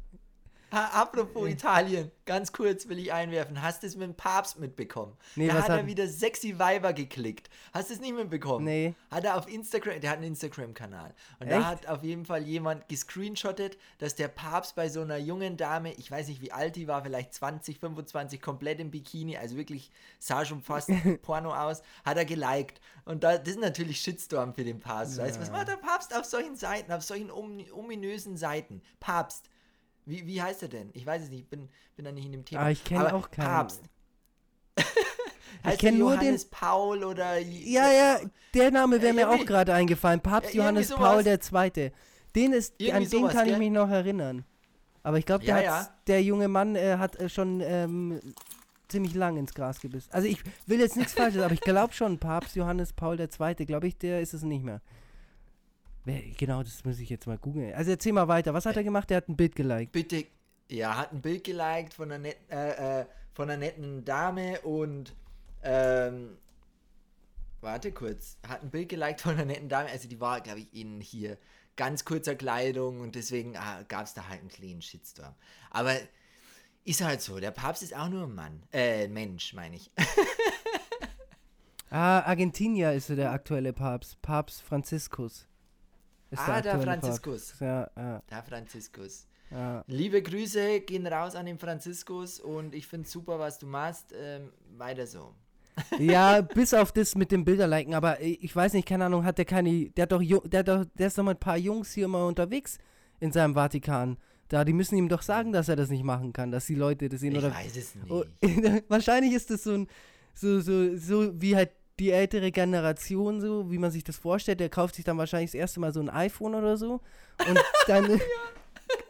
Apropos Italien, ganz kurz will ich einwerfen. Hast du es mit dem Papst mitbekommen? Nee, da hat, hat er wieder sexy Weiber geklickt. Hast du es nicht mitbekommen? Nee. Hat er auf Instagram, der hat einen Instagram-Kanal. Und Echt? da hat auf jeden Fall jemand gescreenshottet, dass der Papst bei so einer jungen Dame, ich weiß nicht wie alt die war, vielleicht 20, 25, komplett im Bikini, also wirklich sah schon fast Porno aus, hat er geliked. Und da, das ist natürlich Shitstorm für den Papst. Ja. Weißt, was macht der Papst auf solchen Seiten, auf solchen ominösen Seiten? Papst wie, wie heißt er denn? Ich weiß es nicht, ich bin, bin da nicht in dem Thema. Ah, ich kenne auch keinen. Papst. ich kenne nur den Paul oder Ja, ja, der Name wäre mir auch gerade eingefallen. Papst Johannes Paul der Zweite. Den ist an den kann ich mich noch erinnern. Aber ich glaube, der, junge Mann äh, hat äh, schon ähm, ziemlich lang ins Gras gebissen. Also ich will jetzt nichts Falsches, aber ich glaube schon, Papst Johannes Paul Zweite, glaube ich, der ist es nicht mehr. Genau, das muss ich jetzt mal googeln. Also erzähl mal weiter. Was hat er gemacht? Er hat ein Bild geliked. Bitte. Ja, hat ein Bild geliked von einer, net, äh, äh, von einer netten Dame und ähm, warte kurz. Hat ein Bild geliked von einer netten Dame. Also die war, glaube ich, in hier ganz kurzer Kleidung und deswegen ah, gab es da halt einen kleinen Shitstorm. Aber ist halt so. Der Papst ist auch nur ein Mann. Äh, Mensch, meine ich. ah, Argentinier ist so der aktuelle Papst. Papst Franziskus. Ah, der, der Franziskus. Ja, ja. Der Franziskus. Ja. Liebe Grüße gehen raus an den Franziskus und ich finde super, was du machst. Ähm, weiter so. ja, bis auf das mit dem Bilderliken, aber ich weiß nicht, keine Ahnung, hat der keine, der hat doch, der, hat doch, der ist doch mit ein paar Jungs hier mal unterwegs in seinem Vatikan. Da, die müssen ihm doch sagen, dass er das nicht machen kann, dass die Leute das sehen. Ich oder weiß es nicht. Oh, wahrscheinlich ist das so ein, so, so, so wie halt die ältere Generation, so wie man sich das vorstellt, der kauft sich dann wahrscheinlich das erste Mal so ein iPhone oder so und dann ja.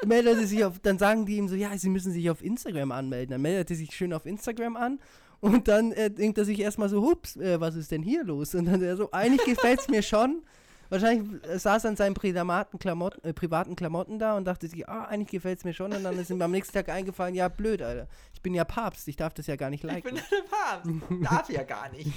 meldet er sich auf, dann sagen die ihm so, ja, sie müssen sich auf Instagram anmelden. Dann meldet er sich schön auf Instagram an und dann äh, denkt er sich erstmal so, hups, äh, was ist denn hier los? Und dann er so, eigentlich gefällt es mir schon. Wahrscheinlich saß er in seinen privaten Klamotten, äh, privaten Klamotten da und dachte sich, ah, eigentlich gefällt es mir schon. Und dann ist ihm am nächsten Tag eingefallen, ja, blöd, Alter. Ich bin ja Papst, ich darf das ja gar nicht liken. Ich bin der Papst, darf ja gar nicht.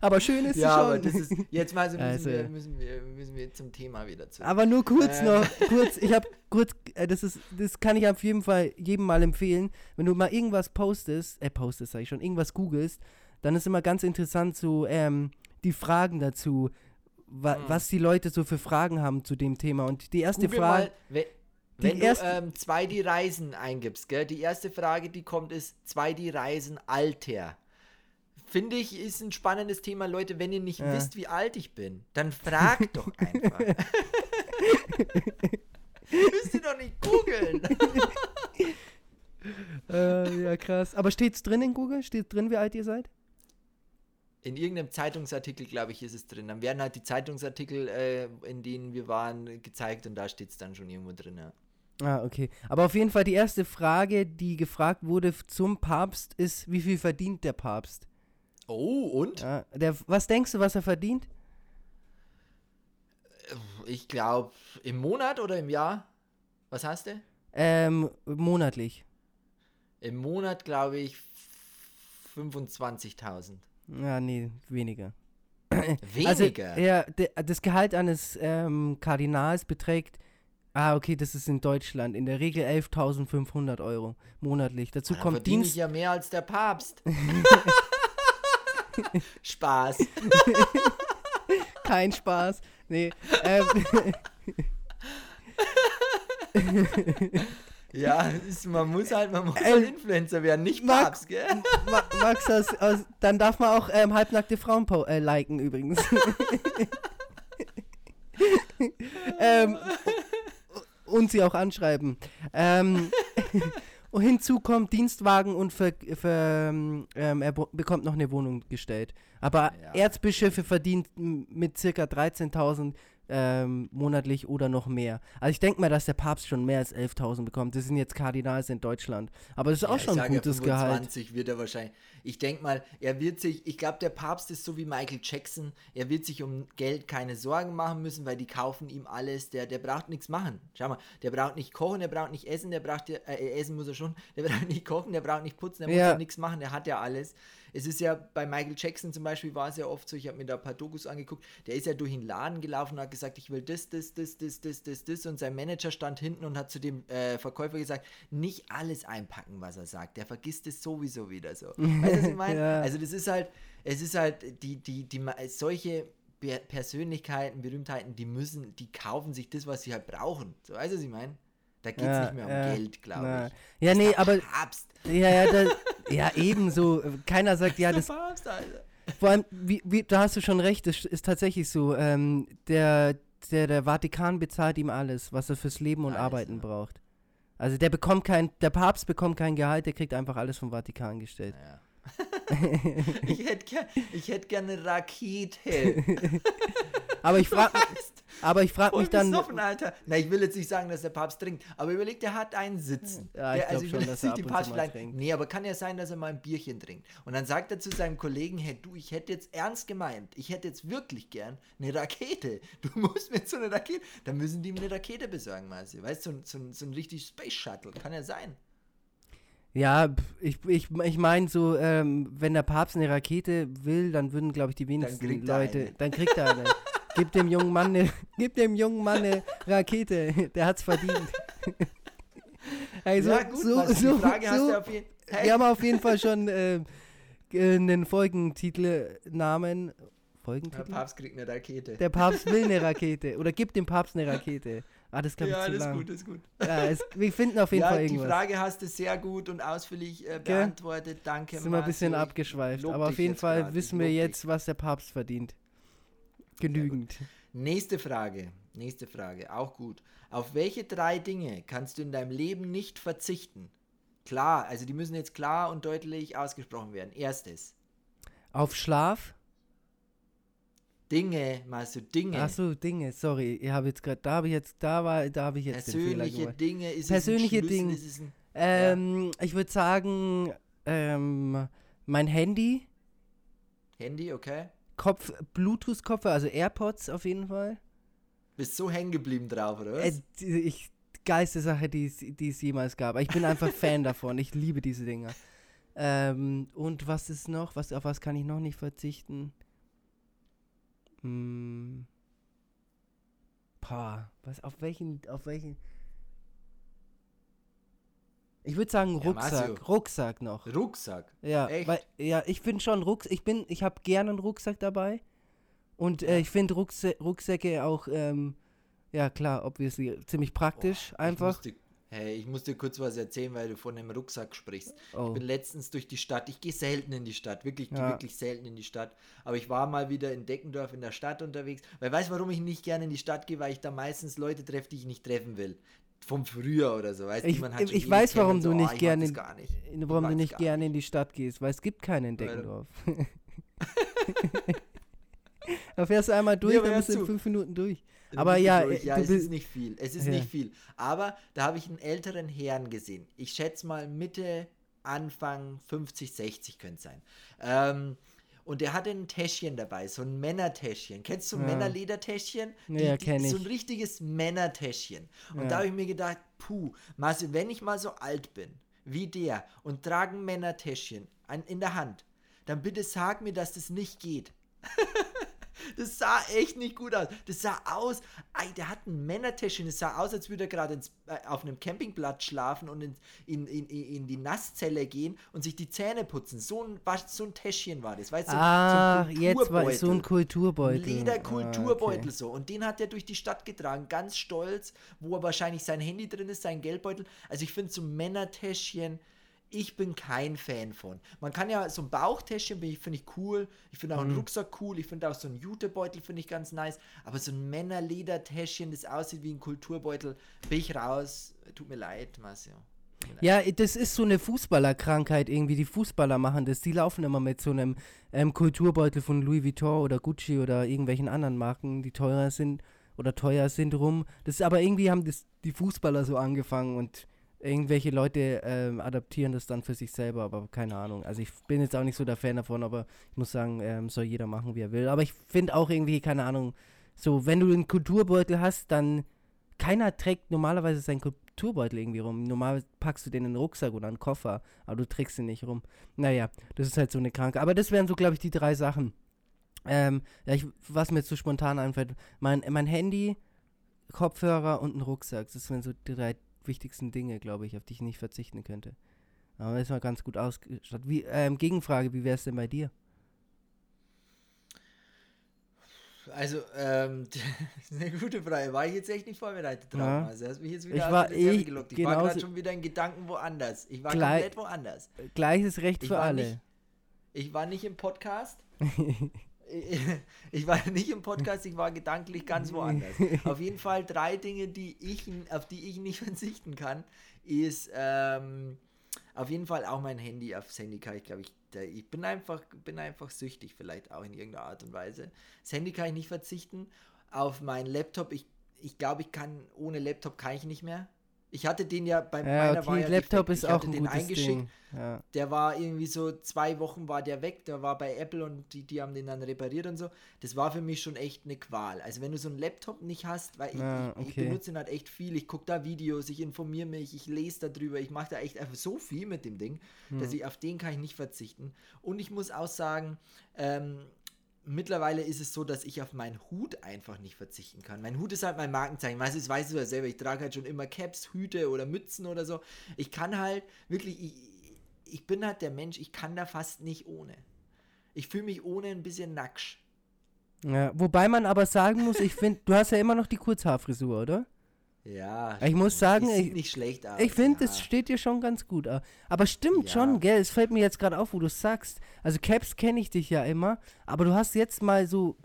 aber schön ist ja, schon. aber das ist, jetzt mal so müssen, Also- wir, müssen, wir, müssen wir zum Thema wieder zurück. Aber nur kurz Ähm. noch, kurz, ich habe kurz, äh, das ist, das kann ich auf jeden Fall jedem mal empfehlen, wenn du mal irgendwas postest, äh, postest sag ich schon, irgendwas googelst, dann ist immer ganz interessant so, ähm, die Fragen dazu, wa Mhm. was die Leute so für Fragen haben zu dem Thema. Und die erste Google Frage, mal, wenn du ähm, zwei die Reisen eingibst, gell? Die erste Frage, die kommt, ist zwei die Reisen Alter. Finde ich, ist ein spannendes Thema, Leute. Wenn ihr nicht Ja. wisst, wie alt ich bin, dann fragt doch einfach. Müsst ihr doch nicht googeln. äh, ja krass. Aber steht's drin in Google? Steht drin, wie alt ihr seid? In irgendeinem Zeitungsartikel, glaube ich, ist es drin. Dann werden halt die Zeitungsartikel, äh, in denen wir waren, gezeigt und da steht es dann schon irgendwo drin. Ja. Ah, okay. Aber auf jeden Fall die erste Frage, die gefragt wurde zum Papst, ist, wie viel verdient der Papst? Oh, und? Ja, der, was denkst du, was er verdient? Ich glaube, im Monat oder im Jahr? Was hast du? Ähm, monatlich. Im Monat, glaube ich, 25.000. Ja, nee, weniger. Weniger? Also, ja, das Gehalt eines ähm, Kardinals beträgt, ah, okay, das ist in Deutschland, in der Regel 11.500 Euro monatlich. Dazu Dann kommt verdiene ich Dienst. ja mehr als der Papst. Spaß. Kein Spaß. Nee, ähm, Ja, ist, man muss halt, man muss Ähm, Influencer werden, nicht Max- Papst, gell? Ma Max, aus, aus, dann darf man auch ähm, halbnackte Frauen äh, liken übrigens. ähm, und sie auch anschreiben. Ähm, und hinzu kommt Dienstwagen und ver, ver, ähm, er bo- bekommt noch eine Wohnung gestellt. Aber Ja. Erzbischöfe verdient m- mit circa 13.000 ähm, monatlich oder noch mehr. Also ich denke mal, dass der Papst schon mehr als 11.000 bekommt. Das sind jetzt Kardinals in Deutschland. Aber das ist auch Ja, schon ein gutes Gehalt. 25 wird er wahrscheinlich. Ich denke mal, er wird sich, ich glaube, der Papst ist so wie Michael Jackson. Er wird sich um Geld keine Sorgen machen müssen, weil die kaufen ihm alles. Der, der braucht nichts machen. Schau mal, der braucht nicht kochen, der braucht nicht essen, der braucht ja, äh, essen muss er schon. Der braucht nicht kochen, der braucht nicht putzen, der muss Ja. ja nichts machen, der hat ja alles. Es ist ja bei Michael Jackson zum Beispiel war es ja oft so, ich habe mir da ein paar Dokus angeguckt, der ist ja durch den Laden gelaufen und hat gesagt, ich will das, das, das, das, das, das, das und sein Manager stand hinten und hat zu dem äh, Verkäufer gesagt, nicht alles einpacken, was er sagt, der vergisst es sowieso wieder so. Weißt du, was ich meine? Ja. Also das ist halt, es ist halt, die, die, die, solche Pe- Persönlichkeiten, Berühmtheiten, die müssen, die kaufen sich das, was sie halt brauchen. So, weißt du, was ich meine? Da geht es Ja, nicht mehr um ja, Geld, glaube ich. Ja, Das nee, aber Papst. ja, ja, da, ja, ebenso. Keiner sagt, ja, das. Papst, Alter. Vor allem, wie, wie, da hast du schon recht, das ist tatsächlich so. Ähm, der, der, der Vatikan bezahlt ihm alles, was er fürs Leben und Alles, Arbeiten braucht. Also der bekommt kein, der Papst bekommt kein Gehalt, der kriegt einfach alles vom Vatikan gestellt. Ja. ich hätte gern, ich hätt gern eine Rakete. Aber ich frage aber ich frag mich Und dann, besoffen, Alter. Na, ich will jetzt nicht sagen, dass der Papst trinkt, aber überlegt, der hat einen sitzen. Ja, ich der, glaub will schon, jetzt dass er nicht mal Papstlein- trinkt. Nee, aber kann ja sein, dass er mal ein Bierchen trinkt. Und dann sagt er zu seinem Kollegen, hey, du, ich hätte jetzt ernst gemeint, ich hätte jetzt wirklich gern eine Rakete. Du musst mir so eine Rakete, dann müssen die mir eine Rakete besorgen, Marci. Weißt du, so, ein- so, so ein richtig Space Shuttle, kann ja sein. Ja, ich, ich, ich meine so, ähm, wenn der Papst eine Rakete will, dann würden, glaube ich, die wenigsten er Leute, eine. dann kriegt er eine. gib dem jungen Mann eine, gib dem jungen Mann eine Rakete, der hat's verdient. also, ja, gut, so, Marci, so, die Frage hast so, du auf jeden Fall. Wir haben auf jeden Fall schon äh, einen Folgentitelnamen. der Folgentitel? Papst kriegt eine Rakete. Der Papst will eine Rakete. Oder gibt dem Papst eine Rakete. Ah, das glaube ich ja, zu das ist lang. gut, das ist gut. Ja, es, wir finden auf jeden ja, Fall die irgendwas. Frage hast du sehr gut und ausführlich äh, beantwortet. Danke, sind wir ein bisschen abgeschweift. Aber auf jeden Fall wissen wir jetzt, was der Papst verdient. Genügend. Nächste Frage. Nächste Frage. Auch gut. Auf welche drei Dinge kannst du in deinem Leben nicht verzichten? Klar, also die müssen jetzt klar und deutlich ausgesprochen werden. Erstes. Auf Schlaf? Dinge, meinst du Dinge? Ach so, Dinge, sorry. Ich habe jetzt gerade, da habe ich jetzt, da war, da habe ich jetzt Persönliche. Dinge ist Persönliche es Dinge. ist es ein Ähm, ich würde sagen, ähm, mein Handy, Handy, okay? Kopf, Bluetooth-Kopfhörer, also AirPods auf jeden Fall. Bist so hängen geblieben drauf, oder was? Äh, die- ich, geilste Sache, die es, die es jemals gab. Ich bin einfach Fan davon. Ich liebe diese Dinger. Ähm, und was ist noch? Was, auf was kann ich noch nicht verzichten? Hm. Pah, was, auf welchen, auf welchen. Ich würde sagen Ja, Rucksack, Marcio. Rucksack noch. Rucksack. Ja, Echt? weil ja, ich bin schon Rucksack, ich bin, ich habe gerne einen Rucksack dabei und äh, ich finde Rucksa Rucksäcke auch, ähm, ja klar, obviously ziemlich praktisch, Ich einfach. musste, hey, ich muss dir kurz was erzählen, weil du von einem Rucksack sprichst. Oh. Ich bin letztens durch die Stadt. Ich gehe selten in die Stadt, wirklich, ich Ja. wirklich selten in die Stadt. Aber ich war mal wieder in Deckendorf in der Stadt unterwegs. Weil weißt du, warum ich nicht gerne in die Stadt gehe? Weil ich da meistens Leute treffe, die ich nicht treffen will. Vom Früher oder so. Weißt, du, Ich, schon ich ewig weiß, warum so, du oh, nicht ich mag gerne, in- gar nicht. in- Ich warum du nicht gerne in die Stadt gehst, weil es gibt keinen in Deckendorf. da fährst du einmal durch, Ja, dann bist du in fünf Minuten durch. Dann Aber ja, durch. äh, ja es ist nicht viel. Es ist Ja. nicht viel. Aber da habe ich einen älteren Herrn gesehen. Ich schätze mal Mitte, Anfang 50, 60 könnte es sein. Ähm, und der hatte ein Täschchen dabei, so ein Männertäschchen. Kennst du Ja. Männerledertäschchen? Ja, kenn So ich. ein richtiges Männertäschchen. Und Ja. da habe ich mir gedacht, puh, Marcel, wenn ich mal so alt bin wie der und trage ein Männertäschchen an, in der Hand, dann bitte sag mir, dass das nicht geht. Das sah echt nicht gut aus. Das sah aus, ey, der hat ein Männertäschchen. Das sah aus, als würde er gerade äh, auf einem Campingplatz schlafen und in, in, in, in die Nasszelle gehen und sich die Zähne putzen. So ein, was, so ein Täschchen war das. Weißt du, ah, so jetzt war es so ein Kulturbeutel. Kulturbeutel. Lederkulturbeutel Ah, okay. so. Und den hat er durch die Stadt getragen, ganz stolz, wo er wahrscheinlich sein Handy drin ist, sein Geldbeutel. Also ich finde so Männertäschchen, ich bin kein Fan von. Man kann ja so ein Bauchtäschchen, finde ich cool. Ich finde auch Mhm. einen Rucksack cool. Ich finde auch so einen Jutebeutel finde ich ganz nice. Aber so ein Männerledertäschchen, das aussieht wie ein Kulturbeutel, bin ich raus. Tut mir leid, Marcio. Ja, das ist so eine Fußballerkrankheit irgendwie. Die Fußballer machen das. Die laufen immer mit so einem ähm, Kulturbeutel von Louis Vuitton oder Gucci oder irgendwelchen anderen Marken, die teurer sind oder teuer sind rum. Das ist aber irgendwie haben das die Fußballer so angefangen und irgendwelche Leute ähm, adaptieren das dann für sich selber, aber keine Ahnung. Also ich bin jetzt auch nicht so der Fan davon, aber ich muss sagen, ähm, soll jeder machen, wie er will. Aber ich finde auch irgendwie, keine Ahnung, so, wenn du einen Kulturbeutel hast, dann keiner trägt normalerweise seinen Kulturbeutel irgendwie rum. Normal packst du den in den Rucksack oder einen Koffer, aber du trägst ihn nicht rum. Naja, das ist halt so eine Kranke. Aber das wären so, glaube ich, die drei Sachen. Ähm, ja, ich, was mir jetzt so spontan einfällt, mein, mein Handy, Kopfhörer und ein Rucksack. Das wären so drei wichtigsten Dinge, glaube ich, auf die ich nicht verzichten könnte. Aber das ist mal ganz gut ausgestattet. Wie, ähm, Gegenfrage, wie wäre es denn bei dir? Also, ähm, das ist eine gute Frage. War ich jetzt echt nicht vorbereitet drauf. Ja. Also, hast mich jetzt wieder Ich war Reserve eh gelockt. Ich war gerade schon wieder in Gedanken woanders. Ich war Gleich- komplett woanders. Gleiches Recht Ich für alle. nicht- Ich war nicht im Podcast. Ich- war nicht im Podcast, ich war gedanklich ganz woanders. Auf jeden Fall drei Dinge, die ich, auf die ich nicht verzichten kann, ist ähm, auf jeden Fall auch mein Handy. Aufs Handy kann ich, glaube ich, da, ich bin einfach, bin einfach süchtig, vielleicht auch in irgendeiner Art und Weise. Das Handy kann ich nicht verzichten. Auf meinen Laptop, ich, ich glaube, ich kann, ohne Laptop kann ich nicht mehr. Ich hatte den ja bei Ja, meiner war okay, ja Laptop ist ich auch hatte ein den eingeschickt. Ja. Der war irgendwie so zwei Wochen war der weg, der war bei Apple und die, die haben den dann repariert und so. Das war für mich schon echt eine Qual. Also wenn du so einen Laptop nicht hast, weil ich, Ja, ich, ich okay. benutze ihn halt echt viel, ich gucke da Videos, ich informiere mich, ich lese darüber, ich mache da echt einfach so viel mit dem Ding, dass Hm. ich auf den kann ich nicht verzichten. Und ich muss auch sagen, ähm, mittlerweile ist es so, dass ich auf meinen Hut einfach nicht verzichten kann. Mein Hut ist halt mein Markenzeichen. Weißt du, das weißt du ja selber. Ich trage halt schon immer Caps, Hüte oder Mützen oder so. Ich kann halt wirklich, ich, ich bin halt der Mensch, ich kann da fast nicht ohne. Ich fühle mich ohne ein bisschen nacksch. Ja, wobei man aber sagen muss, ich finde, du hast ja immer noch die Kurzhaarfrisur, oder? Ja. Ich muss sagen, ich- nicht schlecht aus. Ich finde, ja. es steht dir schon ganz gut. Aber stimmt Ja. schon, gell? Es fällt mir jetzt gerade auf, wo du sagst. Also Caps kenne ich dich ja immer, aber du hast jetzt mal so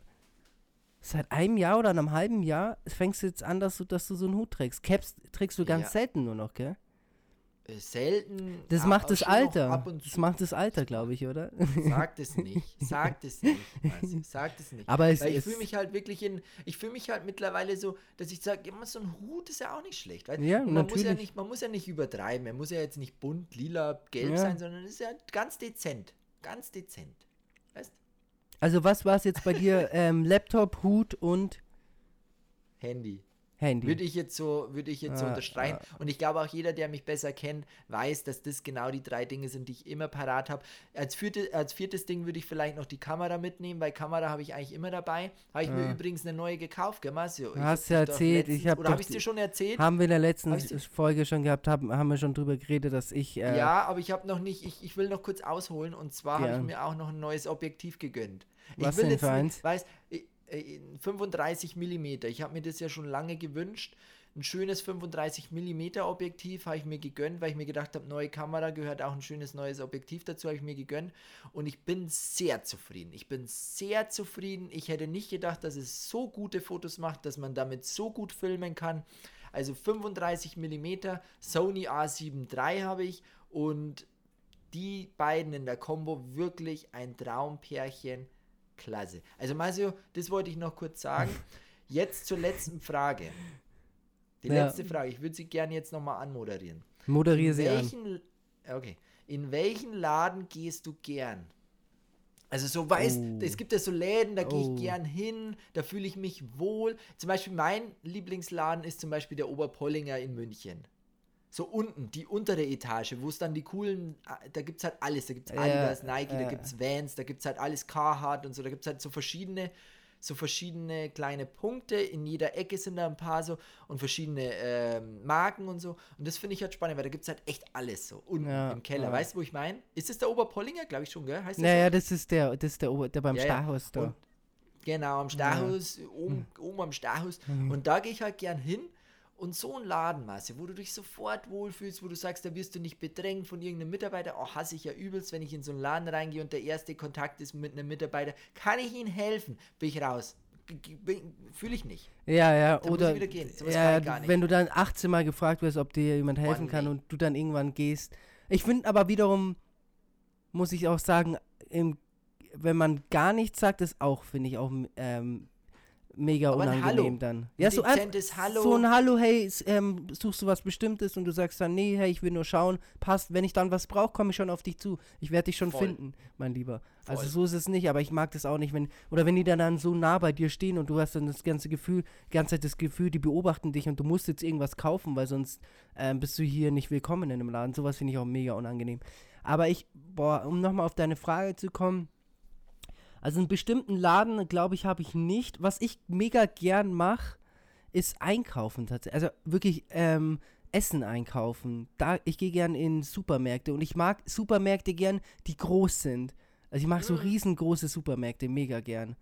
seit einem Jahr oder einem halben Jahr fängst du jetzt an, dass du, dass du so einen Hut trägst. Caps trägst du ganz Ja. selten nur noch, gell? Äh, Selten. Das macht das Alter. Das macht das Alter, glaube ich, oder? Sag es nicht. Sag es nicht. Marci, Sag es nicht. Aber es Weil ich fühle mich halt wirklich in, ich fühle mich halt mittlerweile so, dass ich sage, immer so ein Hut ist ja auch nicht schlecht. Weil Ja, man muss ja natürlich. nicht, man muss ja nicht übertreiben. Er muss ja jetzt nicht bunt, lila, gelb Ja. sein, sondern ist ja ganz dezent. Ganz dezent. Weißt? Also was war es jetzt bei dir? ähm, Laptop, Hut und Handy. Handy. Würde ich jetzt so, würde ich jetzt so unterstreichen. Und ich glaube auch jeder, der mich besser kennt, weiß, dass das genau die drei Dinge sind, die ich immer parat habe. Als, vierte, als viertes Ding würde ich vielleicht noch die Kamera mitnehmen, weil Kamera habe ich eigentlich immer dabei. Habe ich mir übrigens eine neue gekauft, gell, Marcio? Hast du erzählt. Letztens, ich hab oder habe ich es dir schon erzählt? Haben wir in der letzten Folge schon gehabt, haben, haben wir schon drüber geredet, dass ich. Äh, ja, aber ich habe noch nicht, ich, ich will noch kurz ausholen und zwar ja. habe ich mir auch noch ein neues Objektiv gegönnt. Was ich will denn für eins? Weiß, 35 mm. Ich habe mir das ja schon lange gewünscht. Ein schönes 35 mm Objektiv habe ich mir gegönnt, weil ich mir gedacht habe, neue Kamera gehört auch ein schönes neues Objektiv dazu, habe ich mir gegönnt. Und ich bin sehr zufrieden. Ich bin sehr zufrieden. Ich hätte nicht gedacht, dass es so gute Fotos macht, dass man damit so gut filmen kann. Also 35 mm, Sony A7 III habe ich und die beiden in der Combo wirklich ein Traumpärchen klasse. Also Masio, das wollte ich noch kurz sagen. Jetzt zur letzten Frage. Die ja. letzte Frage. Ich würde sie gerne jetzt nochmal anmoderieren. Moderiere sie an. Okay. In welchen Laden gehst du gern? Also so weißt, oh. es gibt ja so Läden, da gehe ich oh. gern hin, da fühle ich mich wohl. Zum Beispiel mein Lieblingsladen ist zum Beispiel der Oberpollinger in München so unten, die untere Etage, wo es dann die coolen, äh, da gibt es halt alles, da gibt es Adidas, ja, Nike, ja. da gibt es Vans, da gibt es halt alles Carhartt und so, da gibt es halt so verschiedene, so verschiedene kleine Punkte, in jeder Ecke sind da ein paar so und verschiedene ähm, Marken und so und das finde ich halt spannend, weil da gibt es halt echt alles so unten ja, im Keller, weißt du, wo ich meine? Ist das der Oberpollinger, glaube ich schon, gell? Heißt das naja, so? das ist der, das ist der, Ober, der beim Starhaus da. Und, genau, am Starhaus, oben, hm. oben am Starhaus mhm. und da gehe ich halt gern hin und so ein Ladenmasse, wo du dich sofort wohlfühlst, wo du sagst, da wirst du nicht bedrängt von irgendeinem Mitarbeiter. Oh, hasse ich ja übelst, wenn ich in so einen Laden reingehe und der erste Kontakt ist mit einem Mitarbeiter. Kann ich ihnen helfen? Bin ich raus. Fühle ich nicht. Ja, ja, da oder ja, wenn du dann 18 Mal gefragt wirst, ob dir jemand helfen oh, nee. kann und du dann irgendwann gehst. Ich finde aber wiederum, muss ich auch sagen, im, wenn man gar nichts sagt, ist auch, finde ich, auch ähm, mega Aber unangenehm dann. Ja, so ein, Hallo. so ein Hallo, hey, ähm, suchst du was Bestimmtes und du sagst dann, nee, hey, ich will nur schauen, passt, wenn ich dann was brauche, komme ich schon auf dich zu. Ich werde dich schon Voll. finden, mein Lieber. Voll. Also so ist es nicht, aber ich mag das auch nicht, wenn, oder wenn die dann, dann so nah bei dir stehen und du hast dann das ganze Gefühl, die ganze Zeit das Gefühl, die beobachten dich und du musst jetzt irgendwas kaufen, weil sonst ähm, bist du hier nicht willkommen in einem Laden. Sowas finde ich auch mega unangenehm. Aber ich, boah, um nochmal auf deine Frage zu kommen, also einen bestimmten Laden, glaube ich, habe ich nicht. Was ich mega gern mache, ist einkaufen tatsächlich. Also wirklich ähm, Essen einkaufen. Da, ich gehe gern in Supermärkte und ich mag Supermärkte gern, die groß sind. Also ich mag so mhm. riesengroße Supermärkte mega gern.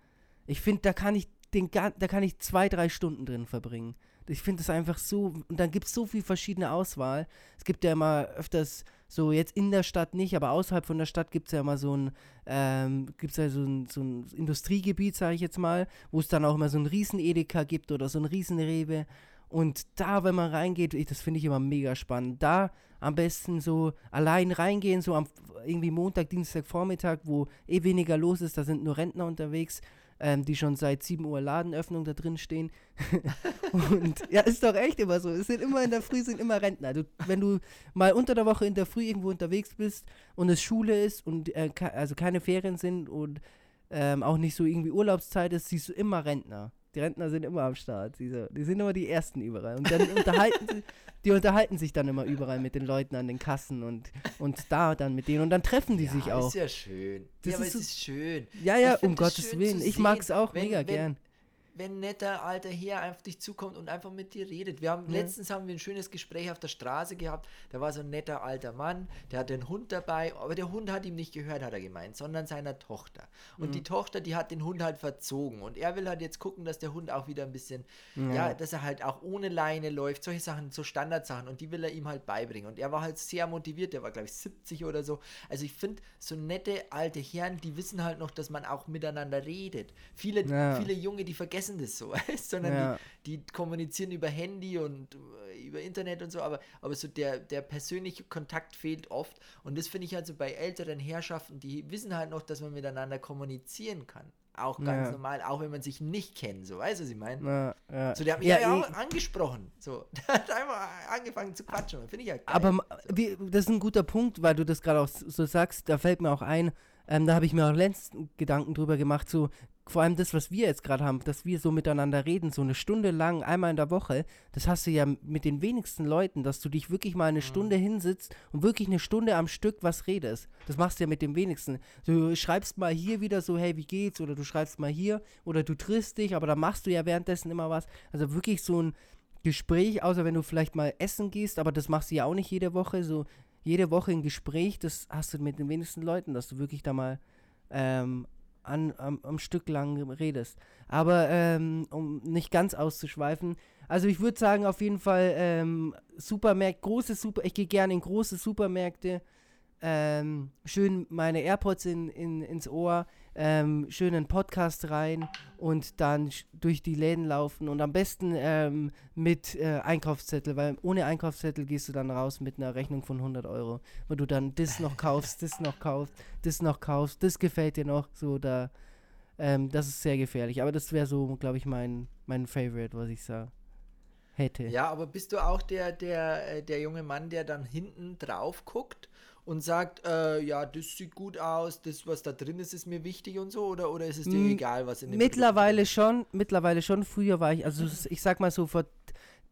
Ich finde, da kann ich den da kann ich zwei, drei Stunden drin verbringen. Ich finde das einfach so, und dann gibt es so viel verschiedene Auswahl. Es gibt ja immer öfters so jetzt in der Stadt nicht, aber außerhalb von der Stadt gibt es ja immer so ein, ähm, gibt's ja so ein, so ein Industriegebiet, sage ich jetzt mal, wo es dann auch immer so ein riesen Edeka gibt oder so ein riesen Rewe. Und da, wenn man reingeht, ich, das finde ich immer mega spannend. Da am besten so allein reingehen, so am irgendwie Montag, Dienstag, Vormittag, wo eh weniger los ist, da sind nur Rentner unterwegs ähm, die schon seit 7 Uhr Ladenöffnung da drin stehen. und ja, ist doch echt immer so. Es sind immer in der Früh sind immer Rentner. Du, wenn du mal unter der Woche in der Früh irgendwo unterwegs bist und es Schule ist und äh, also keine Ferien sind und ähm, auch nicht so irgendwie Urlaubszeit ist, siehst du immer Rentner. Die Rentner sind immer am Start. Die, so, die sind immer die Ersten überall. Und dann unterhalten sie, die unterhalten sich dann immer überall mit den Leuten an den Kassen und, und da dann mit denen. Und dann treffen die ja, sich auch. ist ja schön. Das ja, ist es ist schön. Ja, ja, um Gottes Willen. Ich mag es auch wenn, mega wenn, gern wenn ein netter alter Herr auf dich zukommt und einfach mit dir redet. Wir haben ja. letztens haben wir ein schönes Gespräch auf der Straße gehabt. Da war so ein netter alter Mann, der hat den Hund dabei, aber der Hund hat ihm nicht gehört, hat er gemeint, sondern seiner Tochter. Und mhm. die Tochter, die hat den Hund halt verzogen und er will halt jetzt gucken, dass der Hund auch wieder ein bisschen, ja, ja dass er halt auch ohne Leine läuft, solche Sachen, so Standardsachen und die will er ihm halt beibringen. Und er war halt sehr motiviert, der war glaube ich 70 oder so. Also ich finde so nette alte Herren, die wissen halt noch, dass man auch miteinander redet. Viele, ja. viele Junge, die vergessen das so. sondern ja. die, die, kommunizieren über Handy und äh, über Internet und so, aber, aber so der, der persönliche Kontakt fehlt oft. Und das finde ich halt so bei älteren Herrschaften, die wissen halt noch, dass man miteinander kommunizieren kann. Auch ganz ja. normal, auch wenn man sich nicht kennt, so, weißt du, was ich meine? Ja, ja. So, der hat mich ja, ja auch angesprochen. So, der hat einfach angefangen zu quatschen. Finde ich halt geil. Aber wie, das ist ein guter Punkt, weil du das gerade auch so sagst, da fällt mir auch ein, ähm, da habe ich mir auch letzten Gedanken drüber gemacht, so vor allem das, was wir jetzt gerade haben, dass wir so miteinander reden, so eine Stunde lang, einmal in der Woche, das hast du ja mit den wenigsten Leuten, dass du dich wirklich mal eine mhm. Stunde hinsitzt und wirklich eine Stunde am Stück was redest. Das machst du ja mit den wenigsten. Du schreibst mal hier wieder so, hey, wie geht's? Oder du schreibst mal hier oder du triffst dich, aber da machst du ja währenddessen immer was. Also wirklich so ein Gespräch, außer wenn du vielleicht mal essen gehst, aber das machst du ja auch nicht jede Woche, so jede Woche ein Gespräch, das hast du mit den wenigsten Leuten, dass du wirklich da mal ähm, an, am, am, Stück lang redest. Aber ähm, um nicht ganz auszuschweifen, also ich würde sagen auf jeden Fall ähm, Supermärkte, große Super, ich gehe gerne in große Supermärkte, ähm, schön meine AirPods in, in, ins Ohr, ähm, schön einen Podcast rein und dann durch die Läden laufen und am besten ähm, mit äh, Einkaufszettel, weil ohne Einkaufszettel gehst du dann raus mit einer Rechnung von 100 Euro, wo du dann das noch kaufst, das noch kaufst, das noch kaufst, das gefällt dir noch, so da, ähm, das ist sehr gefährlich, aber das wäre so, glaube ich, mein, mein Favorite, was ich sage. Hätte. Ja, aber bist du auch der, der, äh, der junge Mann, der dann hinten drauf guckt und sagt, äh, ja, das sieht gut aus, das, was da drin ist, ist mir wichtig und so, oder, oder ist es dir M egal, was in dem Mittlerweile schon, mittlerweile schon. Früher war ich, also ich sag mal so, vor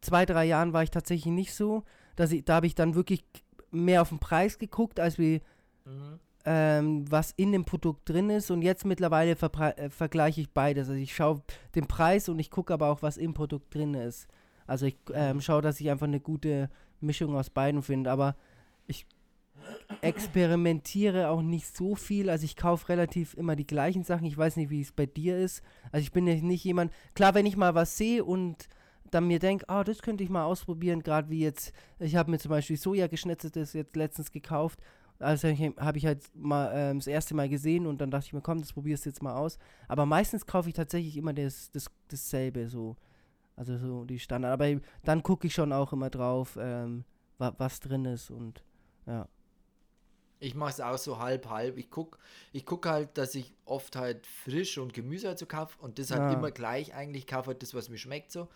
zwei, drei Jahren war ich tatsächlich nicht so. Dass ich, da habe ich dann wirklich mehr auf den Preis geguckt, als wie mhm. ähm, was in dem Produkt drin ist. Und jetzt mittlerweile äh, vergleiche ich beides. Also ich schaue den Preis und ich gucke aber auch, was im Produkt drin ist. Also ich ähm, schaue, dass ich einfach eine gute Mischung aus beiden finde. Aber ich experimentiere auch nicht so viel. Also ich kaufe relativ immer die gleichen Sachen. Ich weiß nicht, wie es bei dir ist. Also ich bin ja nicht jemand. Klar, wenn ich mal was sehe und dann mir denke, oh, das könnte ich mal ausprobieren, gerade wie jetzt, ich habe mir zum Beispiel Soja geschnetzeltes jetzt letztens gekauft. Also habe ich halt mal äh, das erste Mal gesehen und dann dachte ich mir, komm, das probierst du jetzt mal aus. Aber meistens kaufe ich tatsächlich immer das, das, dasselbe so. Also so die Standard. Aber dann gucke ich schon auch immer drauf, ähm, wa was drin ist und ja. Ich mache es auch so halb, halb. Ich gucke ich guck halt, dass ich oft halt frisch und Gemüse halt so kaufe und das halt ja. immer gleich eigentlich. Ich kaufe halt das, was mir schmeckt so.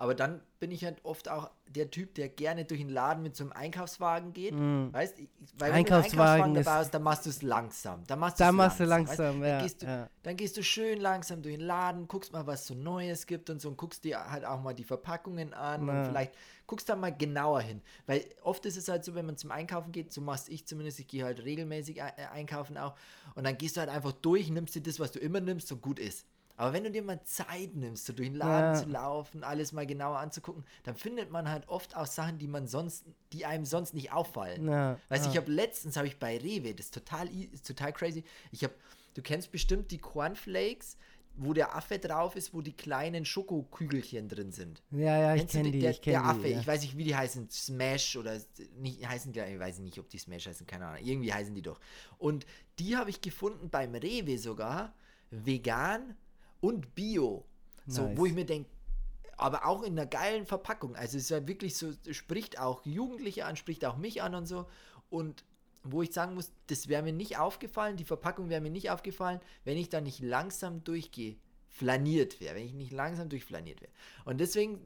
Aber dann bin ich halt oft auch der Typ, der gerne durch den Laden mit so einem Einkaufswagen geht. Mm. Weißt Weil wenn du einen Einkaufswagen dabei hast, dann machst du es langsam. Dann machst, dann machst langsam, du langsam, ja, dann, gehst du, ja. dann gehst du schön langsam durch den Laden, guckst mal, was so Neues gibt und so und guckst dir halt auch mal die Verpackungen an ja. und vielleicht guckst da mal genauer hin. Weil oft ist es halt so, wenn man zum Einkaufen geht, so machst ich zumindest, ich gehe halt regelmäßig äh, einkaufen auch und dann gehst du halt einfach durch, nimmst dir das, was du immer nimmst, so gut ist. Aber wenn du dir mal Zeit nimmst, so durch den Laden ja. zu laufen, alles mal genauer anzugucken, dann findet man halt oft auch Sachen, die man sonst, die einem sonst nicht auffallen. Ja. Weißt du, ich habe letztens habe ich bei Rewe, das ist total, ist total crazy. Ich habe, du kennst bestimmt die Cornflakes, wo der Affe drauf ist, wo die kleinen Schokokügelchen drin sind. Ja, ja, ich kenne die. Der, ich kenn der Affe, die, ja. ich weiß nicht, wie die heißen, Smash oder nicht heißen, ich weiß nicht, ob die Smash heißen, keine Ahnung. Irgendwie heißen die doch. Und die habe ich gefunden beim Rewe sogar, vegan und Bio. Nice. So, wo ich mir denke, aber auch in einer geilen Verpackung. Also es ist ja wirklich so, spricht auch Jugendliche an, spricht auch mich an und so. Und wo ich sagen muss, das wäre mir nicht aufgefallen, die Verpackung wäre mir nicht aufgefallen, wenn ich da nicht langsam durchgehe, flaniert wäre, wenn ich nicht langsam durchflaniert wäre. Und deswegen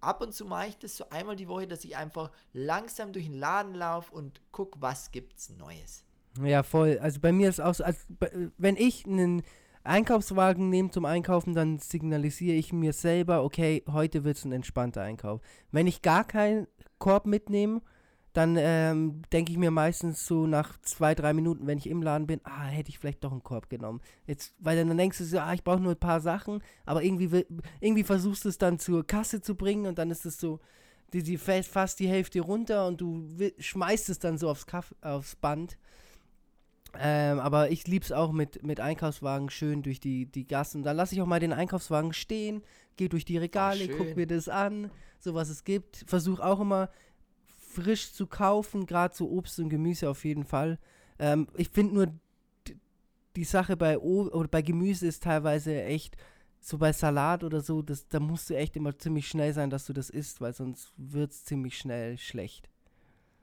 ab und zu mache ich das so einmal die Woche, dass ich einfach langsam durch den Laden laufe und gucke, was gibt's Neues. Ja, voll. Also bei mir ist auch so, also wenn ich einen Einkaufswagen nehme zum Einkaufen, dann signalisiere ich mir selber, okay, heute wird es ein entspannter Einkauf. Wenn ich gar keinen Korb mitnehme, dann ähm, denke ich mir meistens so nach zwei, drei Minuten, wenn ich im Laden bin, ah, hätte ich vielleicht doch einen Korb genommen. Jetzt, weil dann denkst du so, ah, ich brauche nur ein paar Sachen, aber irgendwie, irgendwie versuchst du es dann zur Kasse zu bringen und dann ist es so, die, die fällt fast die Hälfte runter und du schmeißt es dann so aufs, Kaff aufs Band. Ähm, aber ich liebe es auch mit, mit Einkaufswagen schön durch die, die Gassen. Da lasse ich auch mal den Einkaufswagen stehen, gehe durch die Regale, gucke mir das an, so was es gibt. Versuche auch immer frisch zu kaufen, gerade so Obst und Gemüse auf jeden Fall. Ähm, ich finde nur, die Sache bei, o oder bei Gemüse ist teilweise echt, so bei Salat oder so, das, da musst du echt immer ziemlich schnell sein, dass du das isst, weil sonst wird es ziemlich schnell schlecht.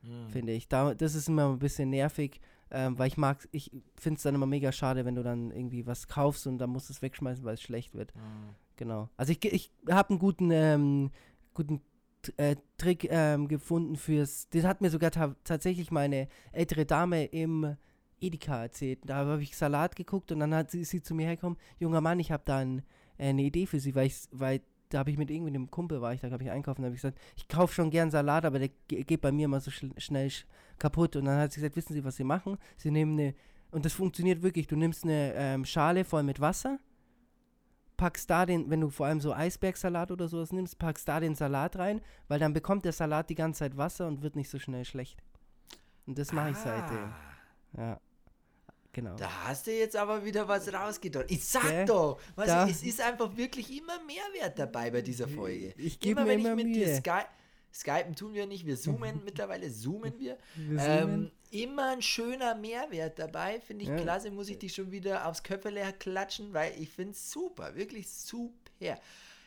Mhm. Finde ich. Da, das ist immer ein bisschen nervig. Ähm, weil ich mag, ich finde es dann immer mega schade, wenn du dann irgendwie was kaufst und dann musst du es wegschmeißen, weil es schlecht wird. Mhm. Genau. Also ich, ich habe einen guten, ähm, guten äh, Trick ähm, gefunden fürs. Das hat mir sogar ta tatsächlich meine ältere Dame im Edeka erzählt. Da habe ich Salat geguckt und dann hat sie, sie zu mir hergekommen, junger Mann, ich habe da ein, äh, eine Idee für Sie, weil ich, weil da habe ich mit irgendwie einem Kumpel war ich, da habe ich einkaufen, da habe ich gesagt, ich kaufe schon gern Salat, aber der geht bei mir immer so schnell sch kaputt. Und dann hat sie gesagt, wissen Sie, was Sie machen? Sie nehmen eine, und das funktioniert wirklich, du nimmst eine ähm, Schale voll mit Wasser, packst da den, wenn du vor allem so Eisbergsalat oder sowas nimmst, packst da den Salat rein, weil dann bekommt der Salat die ganze Zeit Wasser und wird nicht so schnell schlecht. Und das mache ich seitdem. Ah. Ja. Genau. Da hast du jetzt aber wieder was rausgetan. Ich sag Gell? doch, was, Da- es ist einfach wirklich immer Mehrwert dabei bei dieser Folge. Ich gebe immer mir wenn ich immer mit dir Mühe. Sky Skypen tun wir nicht, wir zoomen mittlerweile, zoomen wir. Wir Ähm, zoomen. immer ein schöner Mehrwert dabei, finde ich Ja. klasse, muss ich dich schon wieder aufs Köpfele klatschen, weil ich finde es super, wirklich super.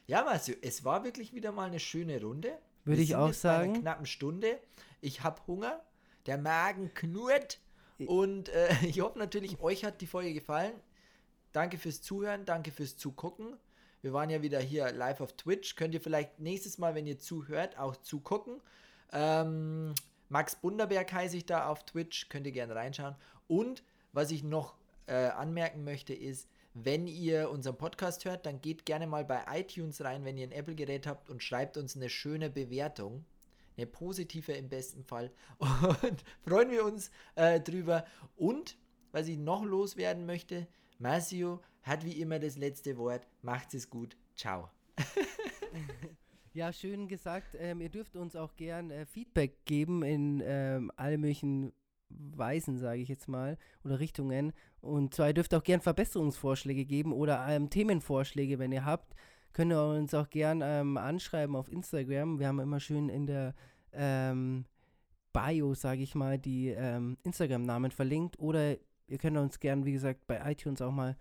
Ja, Marcel, es war wirklich wieder mal eine schöne Runde. Würde ich auch jetzt bei einer sagen. knappen Stunde. Ich habe Hunger, der Magen knurrt und äh, ich hoffe natürlich, euch hat die Folge gefallen. Danke fürs Zuhören, danke fürs Zugucken. Wir waren ja wieder hier live auf Twitch. Könnt ihr vielleicht nächstes Mal, wenn ihr zuhört, auch zugucken. Ähm, Max Bunderberg heiße ich da auf Twitch, könnt ihr gerne reinschauen. Und was ich noch äh, anmerken möchte, ist, wenn ihr unseren Podcast hört, dann geht gerne mal bei iTunes rein, wenn ihr ein Apple-Gerät habt und schreibt uns eine schöne Bewertung. Eine positive im besten Fall. Und freuen wir uns äh, drüber. Und was ich noch loswerden möchte, Marcio hat wie immer das letzte Wort. Macht's es gut. Ciao. Ja, schön gesagt. Ähm, ihr dürft uns auch gern äh, Feedback geben in ähm, alle möglichen Weisen, sage ich jetzt mal, oder Richtungen. Und zwar, ihr dürft auch gern Verbesserungsvorschläge geben oder ähm, Themenvorschläge, wenn ihr habt. Könnt ihr uns auch gern ähm, anschreiben auf Instagram. Wir haben immer schön in der ähm, Bio, sage ich mal, die ähm, Instagram-Namen verlinkt. Oder ihr könnt uns gern, wie gesagt, bei iTunes auch mal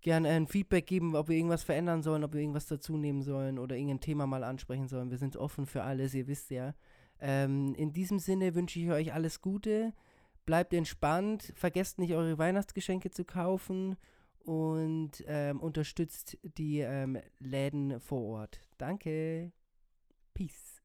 gerne ein Feedback geben, ob wir irgendwas verändern sollen, ob wir irgendwas dazu nehmen sollen oder irgendein Thema mal ansprechen sollen. Wir sind offen für alles, ihr wisst ja. Ähm, in diesem Sinne wünsche ich euch alles Gute. Bleibt entspannt, vergesst nicht eure Weihnachtsgeschenke zu kaufen und ähm, unterstützt die ähm, Läden vor Ort. Danke. Peace.